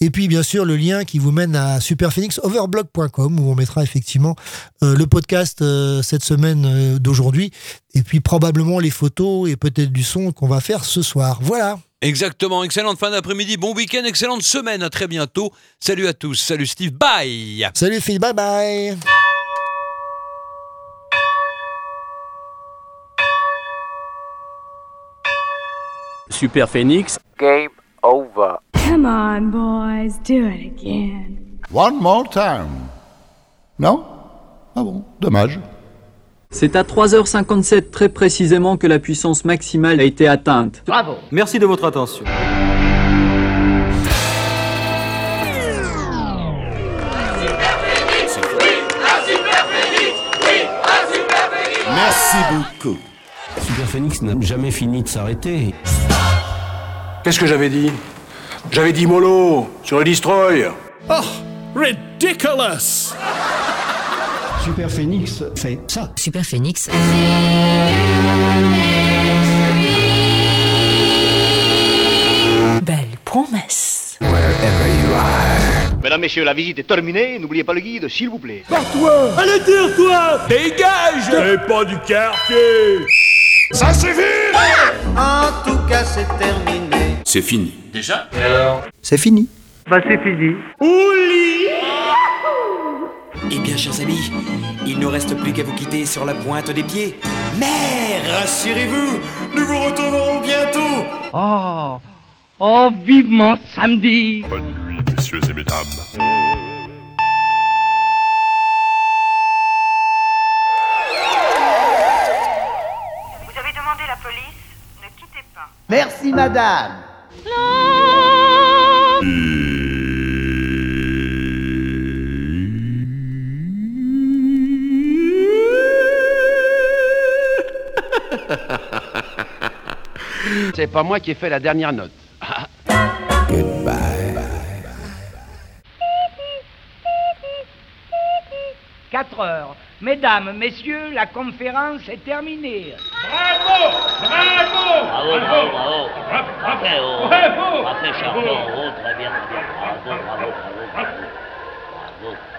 Et puis bien sûr le lien qui vous mène à superphoenixoverblog.com où on mettra effectivement euh, le podcast euh, cette semaine euh, d'aujourd'hui et puis probablement les photos et peut-être du son qu'on va faire ce soir. Voilà. Exactement, excellente fin d'après-midi, bon week-end, excellente semaine, à très bientôt. Salut à tous, salut Steve, bye. Salut Phil, bye bye. Super Phoenix. Game Come on, boys, do it again. One more time. Non? Ah bon, dommage. C'est à 3h57 très précisément que la puissance maximale a été atteinte. Bravo. Merci de votre attention. Merci beaucoup. Super Phoenix n'a jamais fini de s'arrêter. Qu'est-ce que j'avais dit? J'avais dit mollo sur le destroy. Oh, ridiculous! Super Phoenix fait ça. Super Phoenix. Belle promesse. Mesdames, Messieurs, la visite est terminée. N'oubliez pas le guide, s'il vous plaît. Toi! Allez dire, toi! Dégage! C'est pas du quartier Ça suffit En tout cas, c'est terminé. C'est fini. Déjà C'est fini. Bah, c'est fini. Eh bien, chers amis, il ne reste plus qu'à vous quitter sur la pointe des pieds. Mais rassurez-vous, nous vous retrouverons bientôt. Oh, oh, vivement samedi. Bonne nuit, messieurs et mesdames. Vous avez demandé la police Ne quittez pas. Merci, madame. C'est pas moi qui ai fait la dernière note. Quatre heures. Mesdames, messieurs, la conférence est terminée. Bravo Bravo Bravo, bravo, bravo. Bravo champion. Oh, très bien, très bien. Bravo, bravo, bravo, bravo. Bravo.